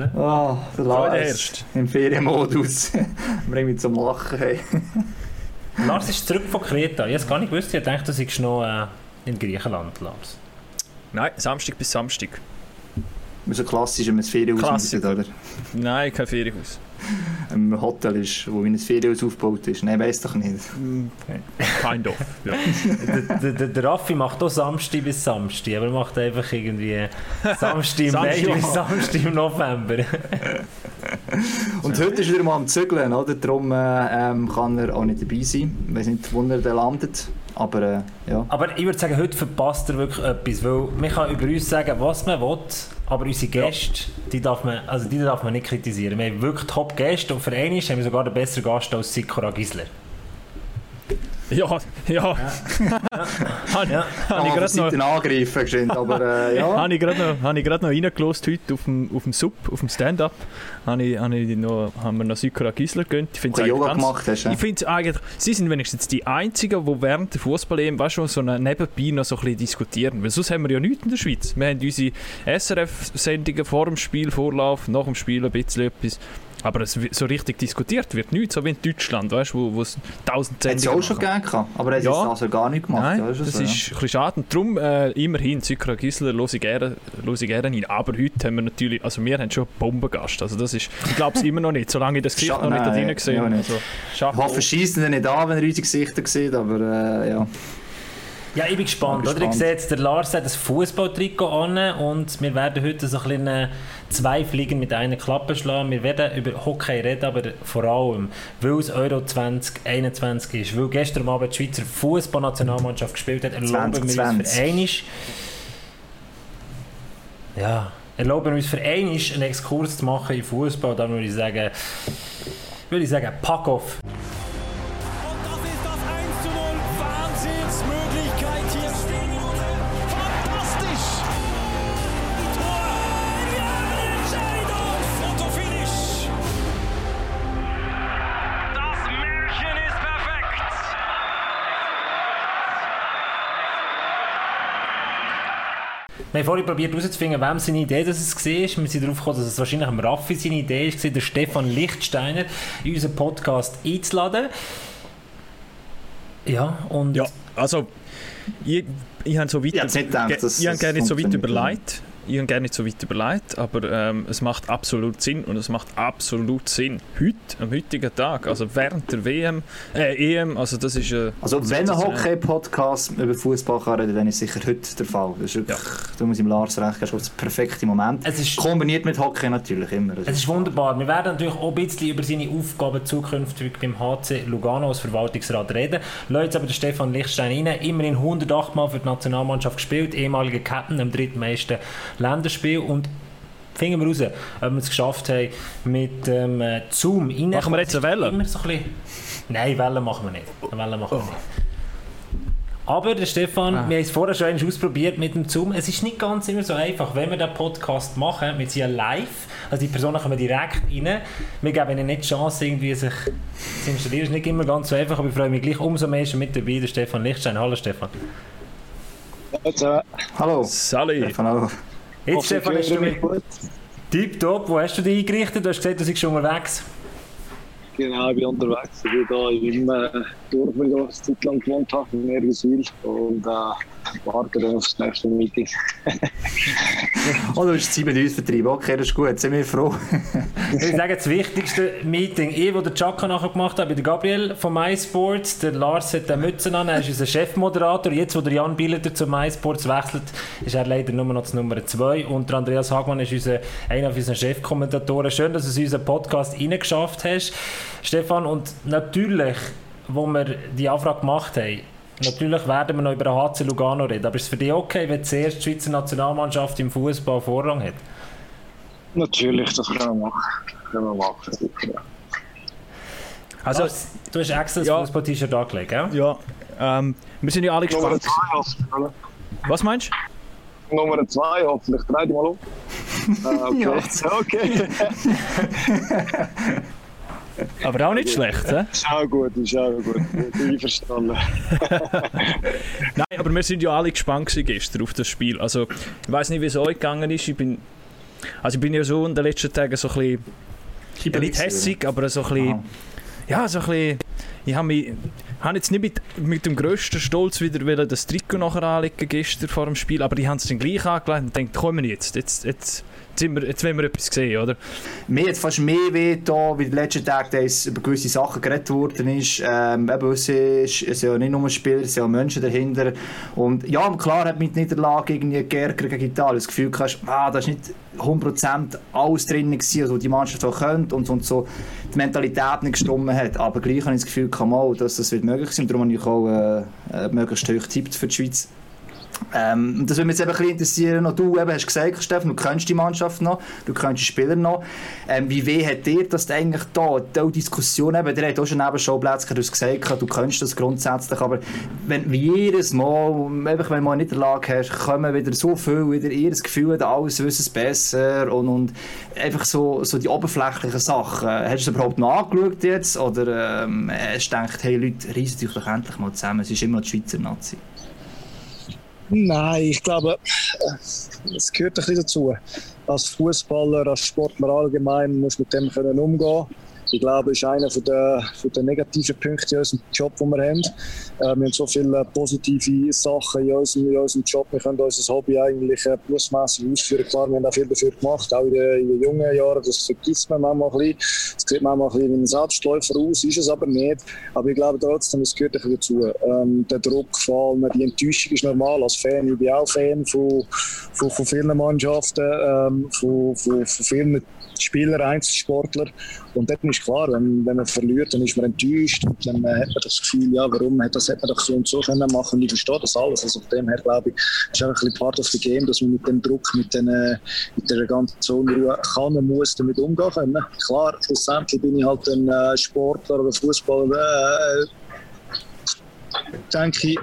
oder? Ah, der Lars herrscht. im Ferienmodus. Wir irgendwie zum Lachen. Hey. Lars ist zurück von Kreta. Ich habe es gar nicht gewusst. Ich dachte, du seist noch äh, in Griechenland, Lars. Nein, Samstag bis Samstag. So klassisch, wenn man ein Ferienhaus Klassiker. mietet, oder? Nein, kein Ferienhaus. Ein Hotel ist, wo wie ein Ferienhaus aufgebaut ist. Nein, weiss doch nicht. Kind of. Ja. der, der, der, Raffi macht auch Samstag bis Samstag, aber er macht einfach irgendwie Samstag im Mai bis Samstag im November. Und heute ist er wieder mal am Zügeln, oder? Darum äh, ähm, kann er auch nicht dabei sein. Ich weiß nicht, wo er dann landet. Aber äh, ja. Aber ich würde sagen, heute verpasst er wirklich etwas, weil man kann über uns sagen, was man will, aber unsere Gäste, die, darf man, also die darf man nicht kritisieren. Wir haben wirklich Top-Gäste und für einen haben wir sogar den besseren Gast als Sikora Gisler. Ja, ja. Habe Ja. hab ich gerade noch, angreifen, geschwind, aber äh, ja. habe ich gerade noch, gerade noch reingelost heute auf dem, auf dem Sub, auf dem Stand-up. Habe ich, habe ich noch, haben wir noch Sykora Gisler gegönnt. Ich eigentlich Yoga ganz- gemacht hast. Ich finde eigentlich, sie sind wenigstens die Einzigen, die während der fußball weißt du, so eine nebenbei noch so ein bisschen diskutieren. Weil sonst haben wir ja nichts in der Schweiz. Wir haben unsere SRF-Sendungen vor dem Spiel, Vorlauf, nach dem Spiel ein bisschen etwas. Aber es, wird- so richtig diskutiert wird nichts, so wie in Deutschland, weißt du, wo, wo es tausend Hat es Sendungen auch schon gegeben, aber er hat Ja. es also gar nicht gemacht. Nein, ja, das so, ist ja. ein bisschen schade. Und darum äh, immerhin, Sykra Gisler höre ich gerne, rein. Aber heute haben wir natürlich, also wir haben schon einen Bombengast. Also das ist, ich glaube es immer noch nicht, solange ich das Gesicht Scha- noch nicht da drin gesehen habe. Also, Ich hoffe, schießen nicht an, wenn er unsere Gesichter sieht, aber äh, ja. Ja, ich bin gespannt. Ich bin Oder? Ich gespannt. sehe jetzt, der Lars hat ein Fußballtrikot an und wir werden heute so ein bisschen äh, zwei Fliegen mit einer Klappe schlagen. Wir werden über Hockey reden, aber vor allem, weil es Euro 2021 ist, weil gestern Abend die Schweizer Fußballnationalmannschaft gespielt hat, erlauben wir uns 2020. für einmal ja, erlauben wir uns für einmal einen Exkurs zu machen in Fußball. Dann würde ich sagen, würde ich sagen, pack off. Wir haben vorhin probiert herauszufinden, wem seine Idee das es war. Wir sind darauf gekommen, dass es wahrscheinlich am Raffi seine Idee war, den Stefan Lichtsteiner in unseren Podcast einzuladen. Ja, und Ja, also, ich, ich habe so weit, Ich ge- dass ich habe gerne nicht so weit überlegt. Ich habe gerne nicht so weit überlegt, aber ähm, es macht absolut Sinn und es macht absolut Sinn. Heute, am heutigen Tag, also während der WM, äh, EM, also das ist äh, Also wenn ein sensationell. Hockey-Podcast über Fußball kann reden, dann ist sicher heute der Fall. Das ist wirklich, da muss ich ihm Lars recht geben, das ist der perfekte Moment. es ist, Kombiniert mit Hockey natürlich immer. Es ist wunderbar. Wir werden natürlich auch ein bisschen über seine Aufgaben zukünftig beim HC Lugano als Verwaltungsrat reden. Jetzt aber den Stefan Lichtstein rein. Immerhin 108 Mal für die Nationalmannschaft gespielt, ehemaliger Captain am drittmeisten Länderspiel und finden wir raus, ob wir es geschafft haben mit dem äh, Zoom rein. Machen wir jetzt eine Welle? Immer so ein bisschen... Nein, Wellen machen wir nicht. Welle machen wir nicht. Aber der Stefan, wir haben es vorher schon einmal ausprobiert mit dem Zoom. Es ist nicht ganz immer so einfach, wenn wir den Podcast machen, wir sind ja live, also die Personen kommen direkt rein. Wir geben ihnen nicht die Chance, irgendwie sich zu installieren. ist nicht immer ganz so einfach, aber ich freue mich gleich umso mehr, ist mit dabei, der Stefan Lichtstein. Hallo Stefan. Hallo. Sally. Stefan, hallo. Jetzt Stefan, hast du mich tipptopp. Wo hast du dich eingerichtet? Du hast gesagt, du bist schon unterwegs. Genau, ich bin unterwegs. Ich bin hier im äh, Dorf, wo ich eine Zeit lang gewohnt habe, in Erwiswil. Und äh, warte dann auf das nächste Meeting. Oh, du hast Zeit mit uns vertrieben. Okay, das ist gut. Sind wir froh. Ich würde sagen, das wichtigste Meeting, ich, wo der Chaka nachher gemacht habe, bei der Gabriel von MySports, der Lars hat eine Mütze an, er ist unser Chefmoderator. Jetzt, wo der Jan Billeter zu MySports wechselt, ist er leider nur noch zu Nummer 2 und der Andreas Hagmann ist unser, einer unserer Chefkommentatoren. Schön, dass du es in unseren Podcast reingeschafft hast, Stefan. Und natürlich, wo wir die Anfrage gemacht haben, Natürlich werden wir noch über den HC Lugano reden, aber ist es für dich okay, wenn zuerst die Schweizer Nationalmannschaft im Fußball Vorrang hat? Natürlich, das können wir machen. Können wir machen. Ja. Also, Lars, du hast extra das Ja. Fußball-T-Shirt angelegt, gell? ja, ähm, wir sind ja alle Nummer gespannt. zwei, hoffentlich. Was meinst du? Nummer zwei, hoffentlich. Dreh dich mal um. Äh, okay. okay. Aber auch nicht schlecht, hä? Ist auch gut, ist auch gut. Einverstanden. Nein, aber wir sind ja alle gespannt gewesen gestern auf das Spiel. Also, ich weiß nicht, wie es euch gegangen ist. Ich bin Also ich bin ja so in den letzten Tagen so ein bisschen, ja, nicht hässig, aber so ein bisschen, Aha. ja, so ein bisschen, ich habe mich, habe jetzt nicht mit, mit dem grössten Stolz wieder wollen das Trikot nachher anlegen gestern vor dem Spiel, aber ich habe es dann gleich angelegt und denkt, kommen jetzt, jetzt, jetzt, jetzt, wir, jetzt wollen wir etwas sehen, oder? Mir hat fast mehr weh da, wie den letzten ist über gewisse Sachen geredet worden ist. Ähm, eben, es, ist, sind ja nicht nur Spieler, es sind auch Menschen dahinter. Und ja, klar hat mit Niederlage irgendwie geärgert gegen Italien. Das Gefühl hast, ah, da ist nicht 100% alles drin was die Mannschaft auch könnte und, und so die Mentalität nicht gestimmt hat. Aber gleich habe ich das Gefühl, mal, dass das wird möglich sein. Darum habe ich auch äh, äh, möglichst hoch getippt für die Schweiz. Ähm, das würde mich jetzt eben ein bisschen interessieren, du eben hast gesagt, Steffen, du kennst die Mannschaft noch, du kennst die Spieler noch. Ähm, wie weh hat dir das eigentlich da, die Diskussion, eben, der hat auch schon neben Showplätze, du gesagt, du kennst das grundsätzlich, aber wenn wie jedes Mal, einfach wenn man nicht in der Lage hast, kommen wieder so viel, wieder ihr Gefühl, alles wissen es besser und, und einfach so, so die oberflächlichen Sachen. Hast du das überhaupt noch angeschaut jetzt oder ähm, hast du gedacht, hey Leute, reissen euch doch endlich mal zusammen, es ist immer die Schweizer Nazi? Nein, ich glaube, äh, es gehört ein bisschen dazu. Als Fußballer, als Sportler allgemein muss mit dem können umgehen. Ich glaube, ist einer von der, von der negativen Punkte in unserem Job, den wir haben. Äh, wir haben so viele positive Sachen in unserem, in unserem Job. Wir können unser Hobby eigentlich äh, berufsmässig ausführen. Klar, wir haben auch viel dafür gemacht, auch in den, in den jungen Jahren. Das vergisst man manchmal ein bisschen. Das sieht manchmal ein bisschen wie ein Selbstläufer aus, ist es aber nicht. Aber ich glaube trotzdem, es gehört ein bisschen dazu. Ähm, der Druck, vor allem die Enttäuschung ist normal. Als Fan, ich bin auch Fan von, von, von vielen Mannschaften, ähm, von, von, von vielen Spieler, Einzelsportler. Und dann ist klar, wenn, wenn man verliert, dann ist man enttäuscht. Und dann äh, hat man das Gefühl, ja, warum hat das, hat man doch so und so können machen. Und ich verstehe das alles. Also von dem her glaube ich, ist einfach ein bisschen part of the game, dass man mit dem Druck, mit, den, äh, mit der ganzen Unruhe kann und muss damit umgehen können. Klar, schlussendlich bin ich halt ein äh, Sportler oder Fußballer, äh, denke ich,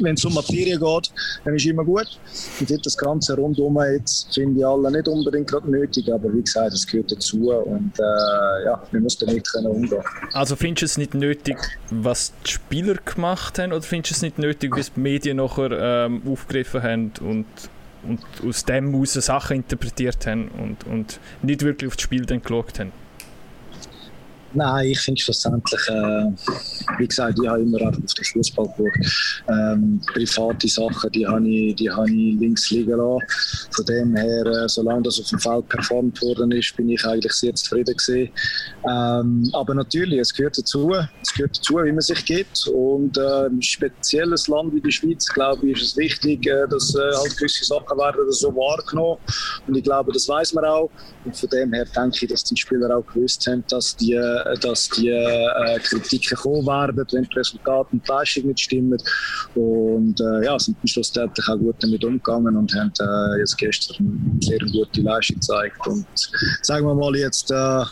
wenn es um Materie geht, dann ist immer gut. Finde das Ganze rundum jetzt, finde ich alle nicht unbedingt gerade nötig, aber wie gesagt, es gehört dazu und äh, ja, wir müssen damit können umgehen. Also findest du es nicht nötig, was die Spieler gemacht haben, oder findest du es nicht nötig, was die Medien nachher ähm, aufgegriffen haben und, und aus dem heraus Sachen interpretiert haben und, und nicht wirklich auf das Spiel dann geschaut haben? Nein, ich finde schlussendlich, äh, wie gesagt, ich habe immer auf den Fußball geschaut. Ähm, private Sachen, die habe ich, die ich links liegen lassen. Von dem her, äh, solange das auf dem Feld performt worden ist, bin ich eigentlich sehr zufrieden gewesen. Ähm, aber natürlich, es gehört dazu, es gehört dazu, wie man sich gibt. Und äh, ein spezielles Land wie die Schweiz, glaube ich, ist es wichtig, äh, dass äh, halt gewisse Sachen werden so wahrgenommen. Und ich glaube, das weiß man auch. Und von dem her denke ich, dass die Spieler auch gewusst haben, dass die äh, dass die äh, Kritiken kommen werden, wenn die Resultate und die Leistung nicht stimmen. Und äh, ja, sind am Schluss auch gut damit umgegangen und haben äh, jetzt gestern sehr gute Leistung gezeigt. Und sagen wir mal jetzt, äh,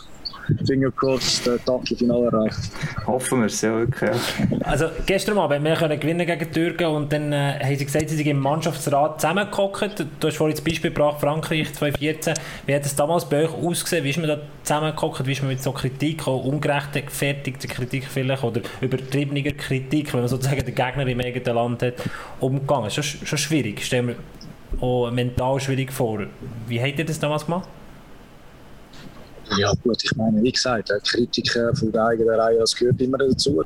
Finger crossed, äh, Achtelfinale erreicht. Hoffen wir es, ja, wirklich. Ja. Also gestern Abend, wir können gewinnen gegen die Türken und dann äh, haben sie gesagt, sie sind im Mannschaftsrat zusammengehockt. Du hast vorhin das Beispiel gebracht, Frankreich 2014. Wie hat es damals bei euch ausgesehen? Wie ist man da zusammengehockt? Wie ist man mit so Kritik, auch ungerechtfertigter Kritik vielleicht oder übertriebener Kritik, wenn man sozusagen den Gegner im eigenen Land hat, umgegangen? Schon, schon schwierig, stellen wir auch mental schwierig vor. Wie habt ihr das damals gemacht? Ja gut, ich meine, wie gesagt, Kritiken von der eigenen Reihe, das gehört immer dazu.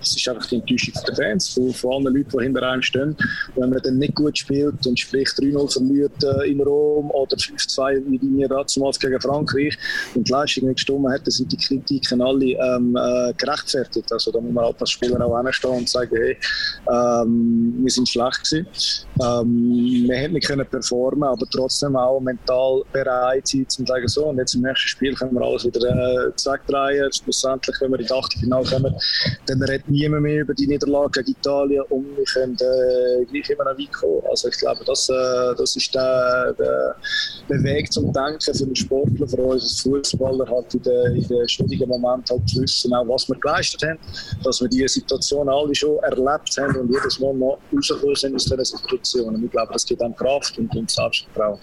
Das ist einfach die Enttäuschung der Fans, von, von allen Leuten, die hinter einem stehen. Wenn man dann nicht gut spielt und sprich 3-0 verliert äh, in Rom oder 5-2 wie wir damals gegen Frankreich und die Leistung nicht gestimmt hat, dann sind die Kritiken alle ähm, äh, gerechtfertigt. Also da muss man halt als Spieler auch hinstehen und sagen, hey, ähm, wir sind schlecht gewesen. Ähm, wir hätten nicht performen, aber trotzdem auch mental bereit sein, zu sagen, so, und jetzt im nächsten Spiel können wir alles wieder äh, zurückdrehen. Schlussendlich, wenn wir in die Achtelfinale kommen, dann niemand mehr über die Niederlage gegen Italien und wir können äh, gleich immer noch weit kommen. Also ich glaube, das, äh, das ist der, der, Weg zum Denken für den Sportler, für uns als Fußballer, halt in den, schwierigen Momenten halt zu wissen, auch was wir geleistet haben, dass wir diese Situation alle schon erlebt haben und jedes Mal noch rausgekommen sind aus dieser Situation. Und ich glaube, das gibt dann Kraft und, und Selbstvertrauen.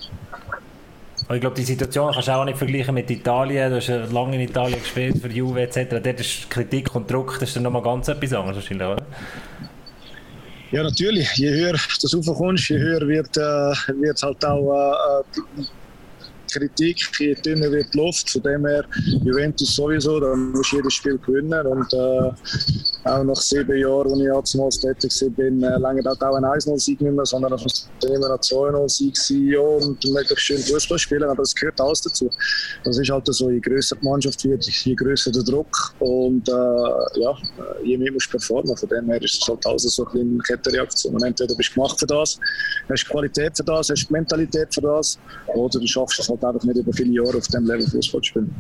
Und ich glaube, die Situation kannst du auch nicht vergleichen mit Italien. Du hast ja lange in Italien gespielt, für Juve etc. Dort ist Kritik und Druck, das ist dann nochmal ganz etwas anderes wahrscheinlich, oder? Ja, natürlich. Je höher du raufkommst, je höher wird, äh, wird halt auch äh, Kritik, je dünner wird die Luft. Von dem her, Juventus sowieso, da muss jedes Spiel gewinnen. Und äh, auch nach sieben Jahren, als ich mal tätig war, äh, länger auch ein 1-0-Sieg nicht mehr, sondern es muss immer ein 2-0-Sieg sein ja, und möglichst schön Fußball spielen. Aber das gehört alles dazu. Das ist halt so, je größer die Mannschaft wird, je größer der Druck. Und äh, ja, je mehr musst du performen. Von dem her ist es halt alles so eine Kettenreaktion. Und entweder bist du gemacht für das, hast Qualität für das, hast Mentalität für das, oder du schaffst es halt einfach nicht über viele Jahre auf dem Level Fußball spielen.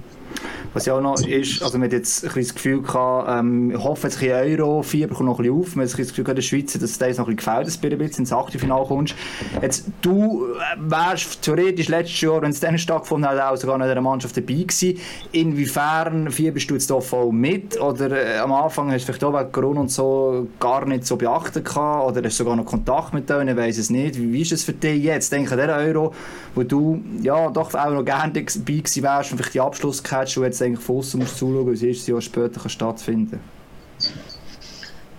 Was ja auch noch ist, also man hat jetzt ein bisschen das Gefühl gehabt, ähm, ich hoffe jetzt ein bisschen Euro, Fieber kommt noch ein bisschen auf, man hat das Gefühl gehabt, der Schweizer, dass das noch ein bisschen gefällt, dass du ein ins Achtelfinale kommst. Jetzt, du äh, wärst theoretisch letztes Jahr, wenn es dann stattgefunden hat, auch sogar in der Mannschaft dabei gewesen. Inwiefern fieberst du jetzt da voll mit? Oder äh, am Anfang hast du vielleicht auch wegen Corona und so gar nicht so beachtet gehabt? Oder hast du sogar noch Kontakt mit denen? Ich weiss es nicht. Wie, wie ist es für dich jetzt? Denke an den Euro, wo du ja doch auch noch gerne dabei gewesen wärst und vielleicht die Abschluss gehabt du jetzt eigentlich von musst zuschauen, wie es erst Jahr später kann stattfinden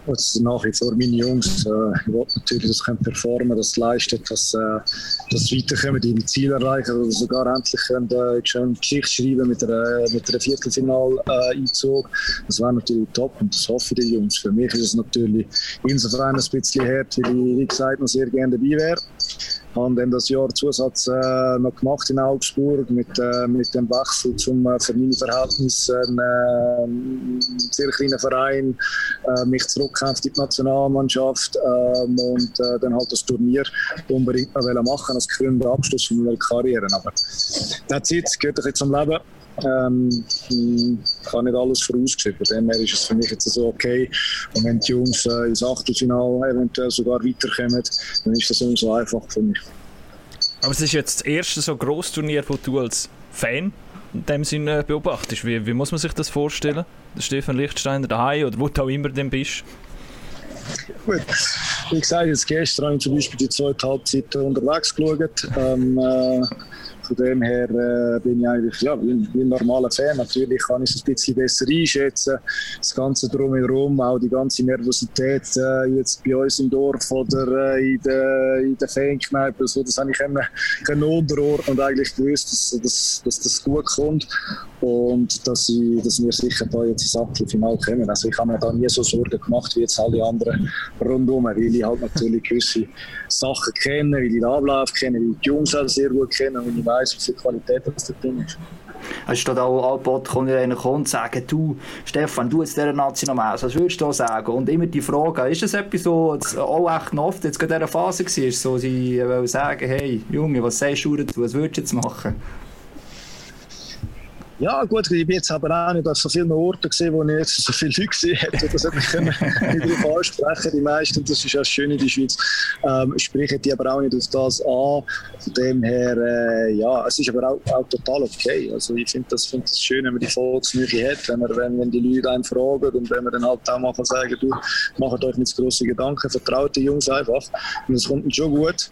das nach wie vor meine Jungs, äh, ich will natürlich, dass sie performen, dass sie leisten, dass, äh, dass sie weiterkommen, ihre Ziele erreichen oder sogar endlich können, äh, schon Geschichte schreiben mit einer, mit einer Viertelfinal-Einzug. Äh, das wäre natürlich top und das hoffe ich den Jungs. Für mich ist es natürlich insofern ein bisschen hart, weil ich, wie gesagt, noch sehr gerne dabei wäre habe dann das Jahr Zusatz äh, noch gemacht in Augsburg mit, äh, mit dem Wechsel zum äh, für meine Verhältnisse ein äh, sehr kleiner Verein, äh, mich zurückkämpft in die Nationalmannschaft ähm, und äh, dann halt das Turnier unbedingt noch machen als krönender Abschluss von meiner Karriere. Aber das gehört jetzt zum Leben ähm, ich habe nicht alles vorausgeschrieben. Von dem her ist es für mich jetzt so okay. Und wenn die Jungs äh, ins Achtelfinale eventuell sogar weiterkommen, dann ist das umso einfacher für mich. Aber es ist jetzt das erste so grosses Turnier, das du als Fan in dem Sinne beobachtest. Wie, wie muss man sich das vorstellen? Der Stefan Lichtsteiner daheim oder wo du auch immer denn bist? Gut, wie gesagt, jetzt gestern habe ich zum Beispiel die zweite Halbzeit unterwegs geschaut. Ähm, äh, von dem her äh, bin ich eigentlich ja, wie, ein normaler Fan. Natürlich kann ich es ein bisschen besser einschätzen. Das Ganze drumherum, auch die ganze Nervosität äh, jetzt bei uns im Dorf oder äh, in der, in der. So, das habe ich können, können unterordnen und eigentlich gewusst, dass, dass, dass das gut kommt und dass, ich, dass wir sicher da jetzt ins Achtelfinale kommen. Also ich habe mir da nie so Sorgen gemacht wie jetzt alle anderen rundum, weil ich halt natürlich gewisse Sachen kenne, weil ich den Ablauf kenne, weil die Jungs auch sehr gut kenne und ich weiß, wie viel Qualität das da drin ist. Es steht auch Albot, kommt einer und sagen, du, Stefan, du jetzt dieser Nationalmann, was würdest du da sagen? Und immer die Frage, ist das etwas, was auch echt oft jetzt in dieser Phase war, so sie sagen, hey, Junge, was sagst du dazu, was würdest du jetzt machen? Ja, gut, ich bin jetzt aber auch nicht an so vielen Orten gesehen, wo ich jetzt so viele Leute gesehen hätte. Das hätte ich nicht darauf ansprechen. Die meisten, das ist ja schön in der Schweiz, ähm, sprechen die aber auch nicht auf das an. Von dem her, äh, ja, es ist aber auch, auch total okay. Also ich finde das, find das schön, wenn man die Volksnähe hat, wenn, man, wenn, wenn die Leute einen fragen und wenn man dann halt auch mal kann sagen du, macht euch nicht zu grosse Gedanken, vertraut die Jungs einfach. Und das kommt schon gut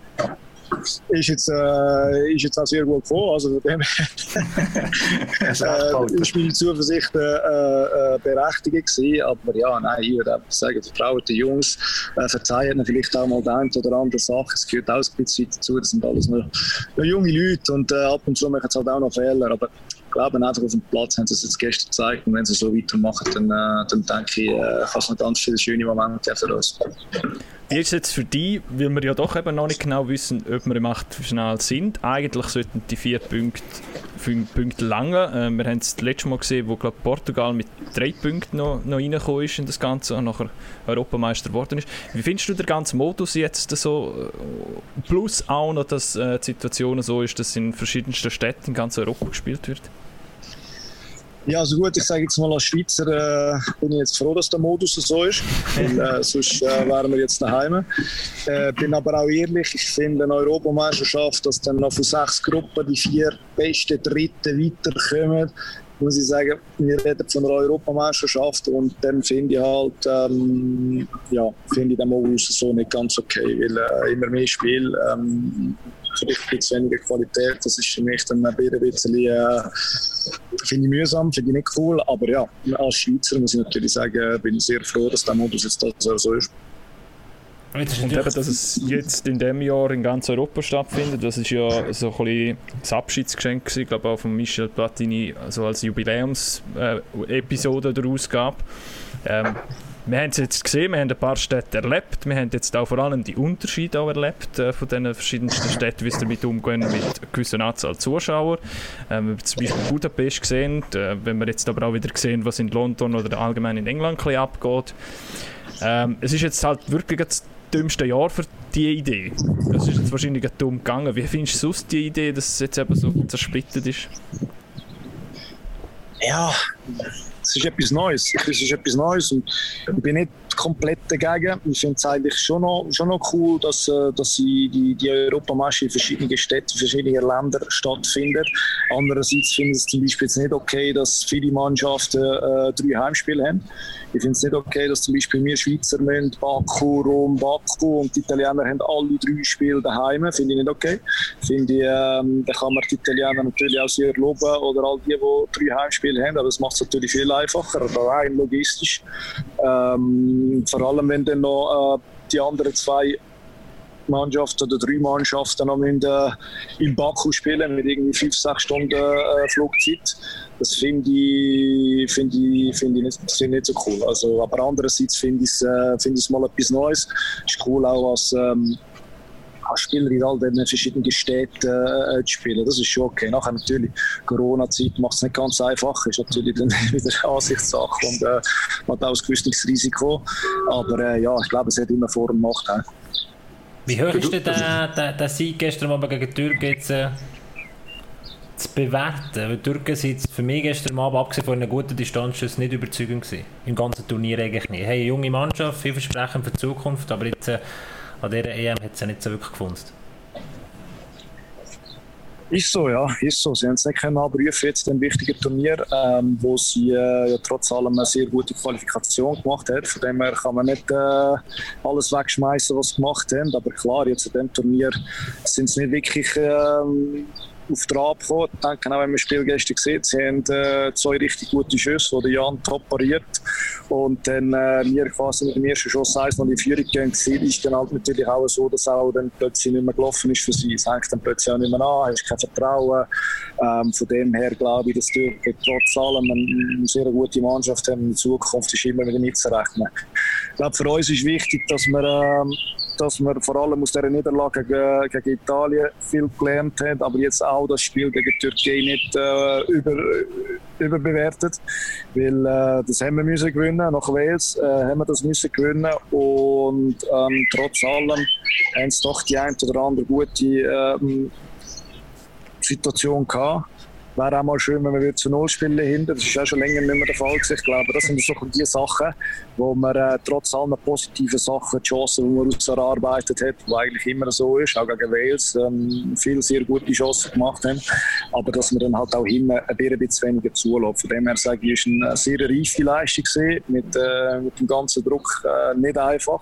ist jetzt, äh, ist jetzt auch sehr gut gekommen. Also von dem äh, ist meine Zuversicht äh, äh, berechtigt gewesen. Aber ja, nein, ich würde einfach sagen, vertrauen die Jungs, äh, verzeihen vielleicht auch mal die eine oder andere Sache. Es gehört auch ein bisschen dazu. Das sind alles nur, nur junge Leute und äh, ab und zu machen sie halt auch noch Fehler. Aber ich glaube, einfach auf dem Platz haben sie es jetzt gestern gezeigt. Und wenn sie so weitermachen, dann, äh, dann denke ich, äh, kann es noch ganz viele schöne Momente für uns. Wie ist es jetzt für dich, weil wir ja doch eben noch nicht genau wissen, ob wir im Achtelfinale sind? Eigentlich sollten die vier Punkte, fünf Punkte langen. Äh, wir haben es das letzte Mal gesehen, wo glaub, Portugal mit drei Punkten noch, noch reingekommen ist in das Ganze und nachher Europameister geworden ist. Wie findest du den ganzen Modus jetzt so? Plus auch noch, dass äh, die Situation so ist, dass in verschiedensten Städten in ganz Europa gespielt wird? Ja, also gut, ich sage jetzt mal als Schweizer äh, bin ich jetzt froh, dass der Modus so ist, weil äh, sonst äh, wären wir jetzt daheim. Äh, bin aber auch ehrlich, ich finde eine Europameisterschaft, dass dann noch von sechs Gruppen die vier besten Dritten weiterkommen, muss ich sagen, wir reden von einer Europameisterschaft und dann finde ich halt, ähm, ja, finde ich den Modus so nicht ganz okay, weil äh, immer mehr Spiel ähm, vielleicht ein bisschen weniger Qualität. Das ist für mich dann ein bisschen, äh, finde ich mühsam, finde ich nicht cool. Aber ja, als Schweizer muss ich natürlich sagen, bin ich sehr froh, dass der Modus jetzt so ist. Jetzt ist Und eben, natürlich- dass es jetzt in diesem Jahr in ganz Europa stattfindet, das ist ja so ein bisschen das Abschiedsgeschenk gewesen, ich glaube auch von Michel Platini, also als Jubiläums-Episode der Ausgabe. Ähm, wir haben es jetzt gesehen, wir haben ein paar Städte erlebt, wir haben jetzt auch vor allem die Unterschiede auch erlebt äh, von den verschiedensten Städten, wie sie damit umgehen mit einer gewissen Anzahl Zuschauer. Ähm, wir haben zum Beispiel Budapest gesehen, äh, wenn wir jetzt aber auch wieder sehen, was in London oder allgemein in England ein abgeht. Ähm, es ist jetzt halt wirklich das dümmste Jahr für die Idee. Das ist jetzt wahrscheinlich dumm gegangen. Wie findest du sonst die Idee, dass es jetzt eben so zersplittet ist? Ja, es ist etwas Neues. Es ist etwas Komplett dagegen. Ich finde es eigentlich schon noch, schon noch cool, dass, äh, dass sie die, die Europameister in verschiedenen Städten, verschiedenen Ländern stattfindet. Andererseits finde ich es zum Beispiel nicht okay, dass viele Mannschaften äh, drei Heimspiele haben. Ich finde es nicht okay, dass zum Beispiel wir Schweizer müssen Baku, Rom, Baku und die Italiener haben alle drei Spiele daheim. Finde ich nicht okay. Finde ich, ähm, da kann man die Italiener natürlich auch sehr loben oder all die, die drei Heimspiele haben, aber es macht es natürlich viel einfacher, rein logistisch. Ähm, vor allem, wenn dann noch äh, die anderen zwei Mannschaften oder drei Mannschaften noch müssen, äh, in Baku spielen mit irgendwie fünf, sechs Stunden äh, Flugzeit. Das finde ich, find ich, find ich, nicht, find ich nicht so cool. Also, aber andererseits finde ich es äh, find mal etwas Neues. Es ist cool auch als, ähm, als Spieler in all den verschiedenen Städten äh, zu spielen. Das ist schon okay. Nachher natürlich, Corona-Zeit macht es nicht ganz einfach. Ist natürlich dann wieder Ansichtssache und äh, man hat auch ein gewisses Risiko. Aber äh, ja, ich glaube, es hat immer Vor- und Nachteile. Wie hoch ist denn der, der, der Sieg gestern Abend gegen die Türken jetzt äh, zu bewerten? Weil die Türken sind für mich gestern Abend, abgesehen von einer guten Distanzschuss, nicht überzeugend gewesen. Im ganzen Turnier eigentlich nicht. Hey, eine junge Mannschaft, vielversprechend für die Zukunft, aber jetzt äh, an dieser EM hat es ja nicht so wirklich gefunden. Ist so, ja, ist so. Sie haben es nicht können abrufen jetzt im wichtigen Turnier, ähm, wo sie äh, ja, trotz allem eine sehr gute Qualifikation gemacht haben. Von dem her kann man nicht äh, alles wegschmeißen, was sie gemacht haben. Aber klar, jetzt in dem Turnier sind sie nicht wirklich ähm, auf Trab gekommen. Ich denke, auch wenn man das Spiel gestern sieht, sie haben äh, zwei richtig gute Schüsse, der Jan top pariert. Und dann äh, wir quasi mit dem ersten Schuss 1 noch in Führung gehen, ist dann halt natürlich auch so, dass auch dann plötzlich nicht mehr gelaufen ist für sie. Es hängt dann plötzlich auch nicht mehr an, ist kein Vertrauen. Ähm, von dem her glaube ich, dass die trotz allem eine, eine sehr gute Mannschaft haben. In Zukunft ist immer wieder mitzurechnen. Ich glaube, für uns ist wichtig, dass wir, ähm, dass wir vor allem aus dieser Niederlage gegen, gegen Italien viel gelernt haben, aber jetzt auch das Spiel gegen die Türkei nicht äh, über, überbewertet, weil äh, das haben wir müssen gewinnen, nach Wales äh, haben wir das müssen gewinnen und ähm, trotz allem haben es doch die ein oder andere gute ähm, Situation gehabt. Wäre auch mal schön, wenn wir zu Null spielen hinter. Das ist auch schon länger nicht mehr der Fall. Ich glaube, das sind so die Sachen, wo man äh, trotz allen positiven Sachen, die Chancen, die man uns hat, die eigentlich immer so ist, auch gegen Wales, ähm, viele sehr gute Chancen gemacht haben, aber dass man dann halt auch immer ein bisschen weniger zulässt. Von dem her sage ich, ist eine sehr reife Leistung gewesen, mit, äh, mit dem ganzen Druck äh, nicht einfach.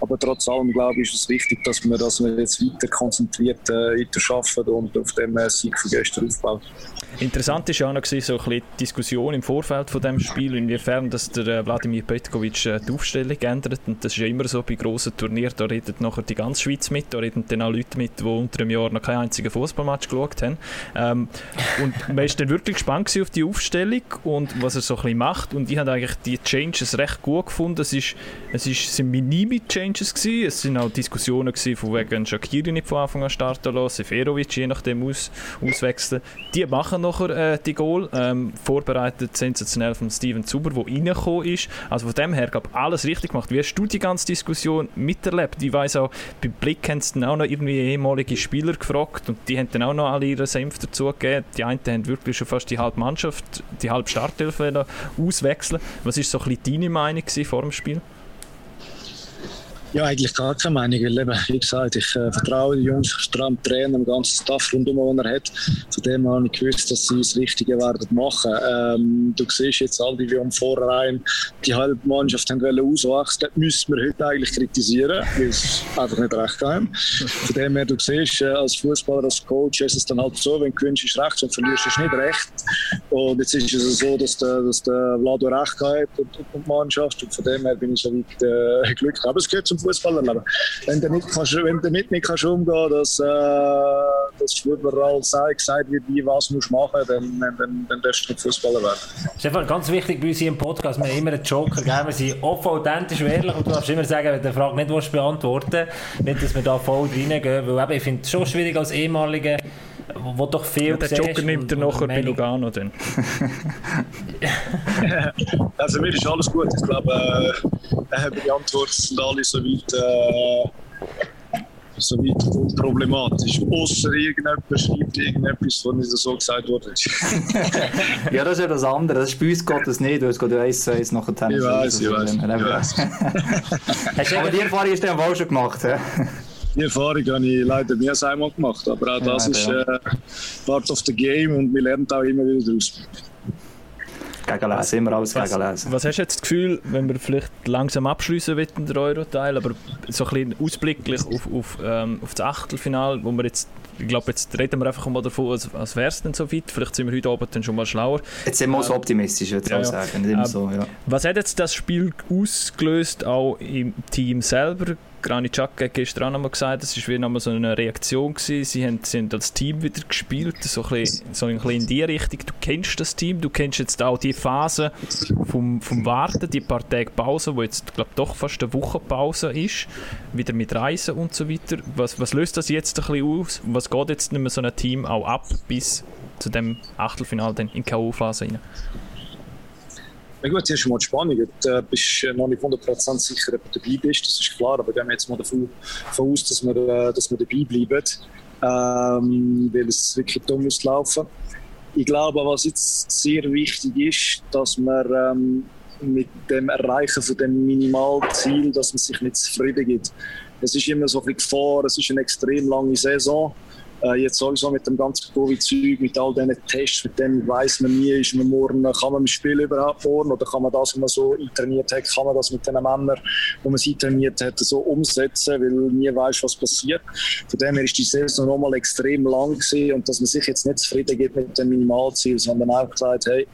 Aber trotz allem, glaube ich, ist es wichtig, dass wir, dass wir jetzt weiter konzentriert äh, weiter arbeiten und auf dem äh, Sieg von gestern aufbauen. Interessant ist ja auch noch gewesen, so ein bisschen die Diskussion im Vorfeld von dem Spiel, inwiefern dass der äh, Wladimir Petkovic äh, die Aufstellung ändert. Und das ist ja immer so bei grossen Turnieren, da redet nachher die ganze Schweiz mit, da reden dann auch Leute mit, die unter einem Jahr noch keinen einzigen Fußballmatch geschaut haben. Ähm, und man ist dann wirklich gespannt auf die Aufstellung und was er so ein bisschen macht. Und ich habe eigentlich die Changes recht gut gefunden. Es, ist, es ist, es sind minime Changes gewesen. Es sind auch Diskussionen gewesen, von wegen Shakiri nicht von Anfang an starten lassen, Seferovic je nachdem aus, auswechseln. Die machen nachher äh, die Goal, ähm, vorbereitet sensationell von Steven Zuber, der reingekommen ist. Also von dem her, glaube alles richtig gemacht. Wie hast du die ganze Diskussion miterlebt? Ich weiss auch, bei Blick haben sie dann auch noch irgendwie ehemalige Spieler gefragt und die haben dann auch noch alle ihren Senf dazugegeben. Die einen haben wirklich schon fast die halbe Mannschaft, die halbe wollen auswechseln. Was war so ein bisschen deine Meinung vor dem Spiel? Ja, eigentlich gar keine Meinung, weil eben, wie gesagt, ich äh, vertraue den Jungs, ich vertraue dem Trainer, dem ganzen Staff rundum, den er hat. Von dem habe ich gewusst, dass sie das Richtige werden machen. Ähm, du siehst jetzt all die, wie am Vorrein die halbe Mannschaft haben wollen auswachsen, das müssen wir heute eigentlich kritisieren, weil es einfach nicht recht haben. Von dem her, du siehst, äh, als Fußballer, als Coach ist es dann halt so, wenn du gewinnst, ist recht, du verlierst, ist nicht recht. Und jetzt ist es so, dass der, dass der Vlado recht hat und, und die Mannschaft und von dem her bin ich so weit äh, glücklich. Aber es gehört zum Fußball erleben. Wenn du kannst, damit nicht kannst umgehen, dass, äh, dass überall gesagt wird, wie was musst du machen, dann, dann, dann, darfst du Fußballer werden. Stefan, ganz wichtig bei uns hier im Podcast, wir haben immer einen Joker, gell? wir sind offen, authentisch ehrlich und du darfst immer sagen, wenn du die Frage nicht willst beantworten nicht, dass wir da voll reingehen, weil eben, ich finde es schon schwierig als ehemaliger, wo doch viel der Joker nimmt er nachher bei Lugano dann. Für mich ist alles gut. Ich glaube, äh, die Antworten sind alle soweit, äh, soweit unproblematisch. Außer irgendjemand schreibt irgendetwas, was nicht so gesagt wurde. Ja, das ist ja das andere. Das ist bei uns geht das nicht, es geht ja eins zu eins nachher Tennis. Ich weiß, ich Also, weiß. Hast du Aber die eigentlich- Erfahrung hast du ja auch schon gemacht. hä? Die Erfahrung habe ich leider mehr als einmal gemacht, aber auch das Ja, ist äh, part of the game und wir lernen auch immer wieder daraus. Gegenlesen, immer alles Was, gegenlesen. was hast du jetzt das Gefühl, wenn wir vielleicht langsam abschließen wollen, den Euro-Teil, aber so ein bisschen ausblicklich auf, auf, ähm, auf das Achtelfinale, wo wir jetzt, ich glaube, jetzt reden wir einfach mal davon, als, als wäre es denn so weit. Vielleicht sind wir heute Abend dann schon mal schlauer. Jetzt sind wir so optimistisch, würde ich Ja, sagen. Ähm, so, ja. Was hat jetzt das Spiel ausgelöst, auch im Team selber? Granit Xhaka hat gestern auch noch mal gesagt, es war wie noch mal so eine Reaktion. Gewesen. Sie haben, sind als Team wieder gespielt, so ein, bisschen, so ein bisschen in die Richtung. Du kennst das Team, du kennst jetzt auch die Phase vom, vom Warten, die paar Tage Pause, wo jetzt, glaube doch fast eine Woche Pause ist, wieder mit Reisen und so weiter. Was, was löst das jetzt ein bisschen aus? Was geht jetzt nicht mehr so ein Team auch ab bis zu dem Achtelfinale dann in K.O.-Phase rein? Na gut, schon mal die Spannung. Du bist äh, noch nicht 100% sicher, ob du dabei bist, das ist klar, aber gehen wir jetzt mal davon, aus, dass wir, äh, dass wir dabei bleiben, ähm, weil es wirklich dumm muss laufen. Ich glaube, was jetzt sehr wichtig ist, dass man ähm, mit dem Erreichen von dem Minimalziel, dass man sich nicht zufrieden gibt. Es ist immer so bisschen Gefahr, es ist eine extrem lange Saison. Äh, jetzt sowieso mit dem ganzen Covid-Zeug, mit all diesen Tests, mit dem weiß man nie, ist man morgen, kann man im Spiel überhaupt morgen oder kann man das, was man so trainiert hat, kann man das mit den Männern, wo man sie trainiert hat, so umsetzen, weil nie weiß, was passiert. Von dem her ist die Saison nochmal extrem lang gewesen und dass man sich jetzt nicht zufrieden gibt mit dem Minimalziel, sondern auch gesagt, hey,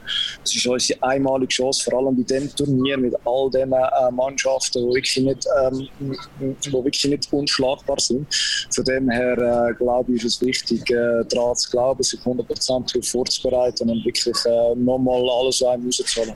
es ist unsere einmalige Chance, vor allem bei dem Turnier mit all diesen äh, Mannschaften, die wirklich nicht, ähm, wo wirklich nicht unschlagbar sind. Von dem her äh, glaube ich, ist es wichtig, äh, daran zu glauben, sich 100% darauf vorzubereiten und wirklich äh, nochmal alles rauszuholen.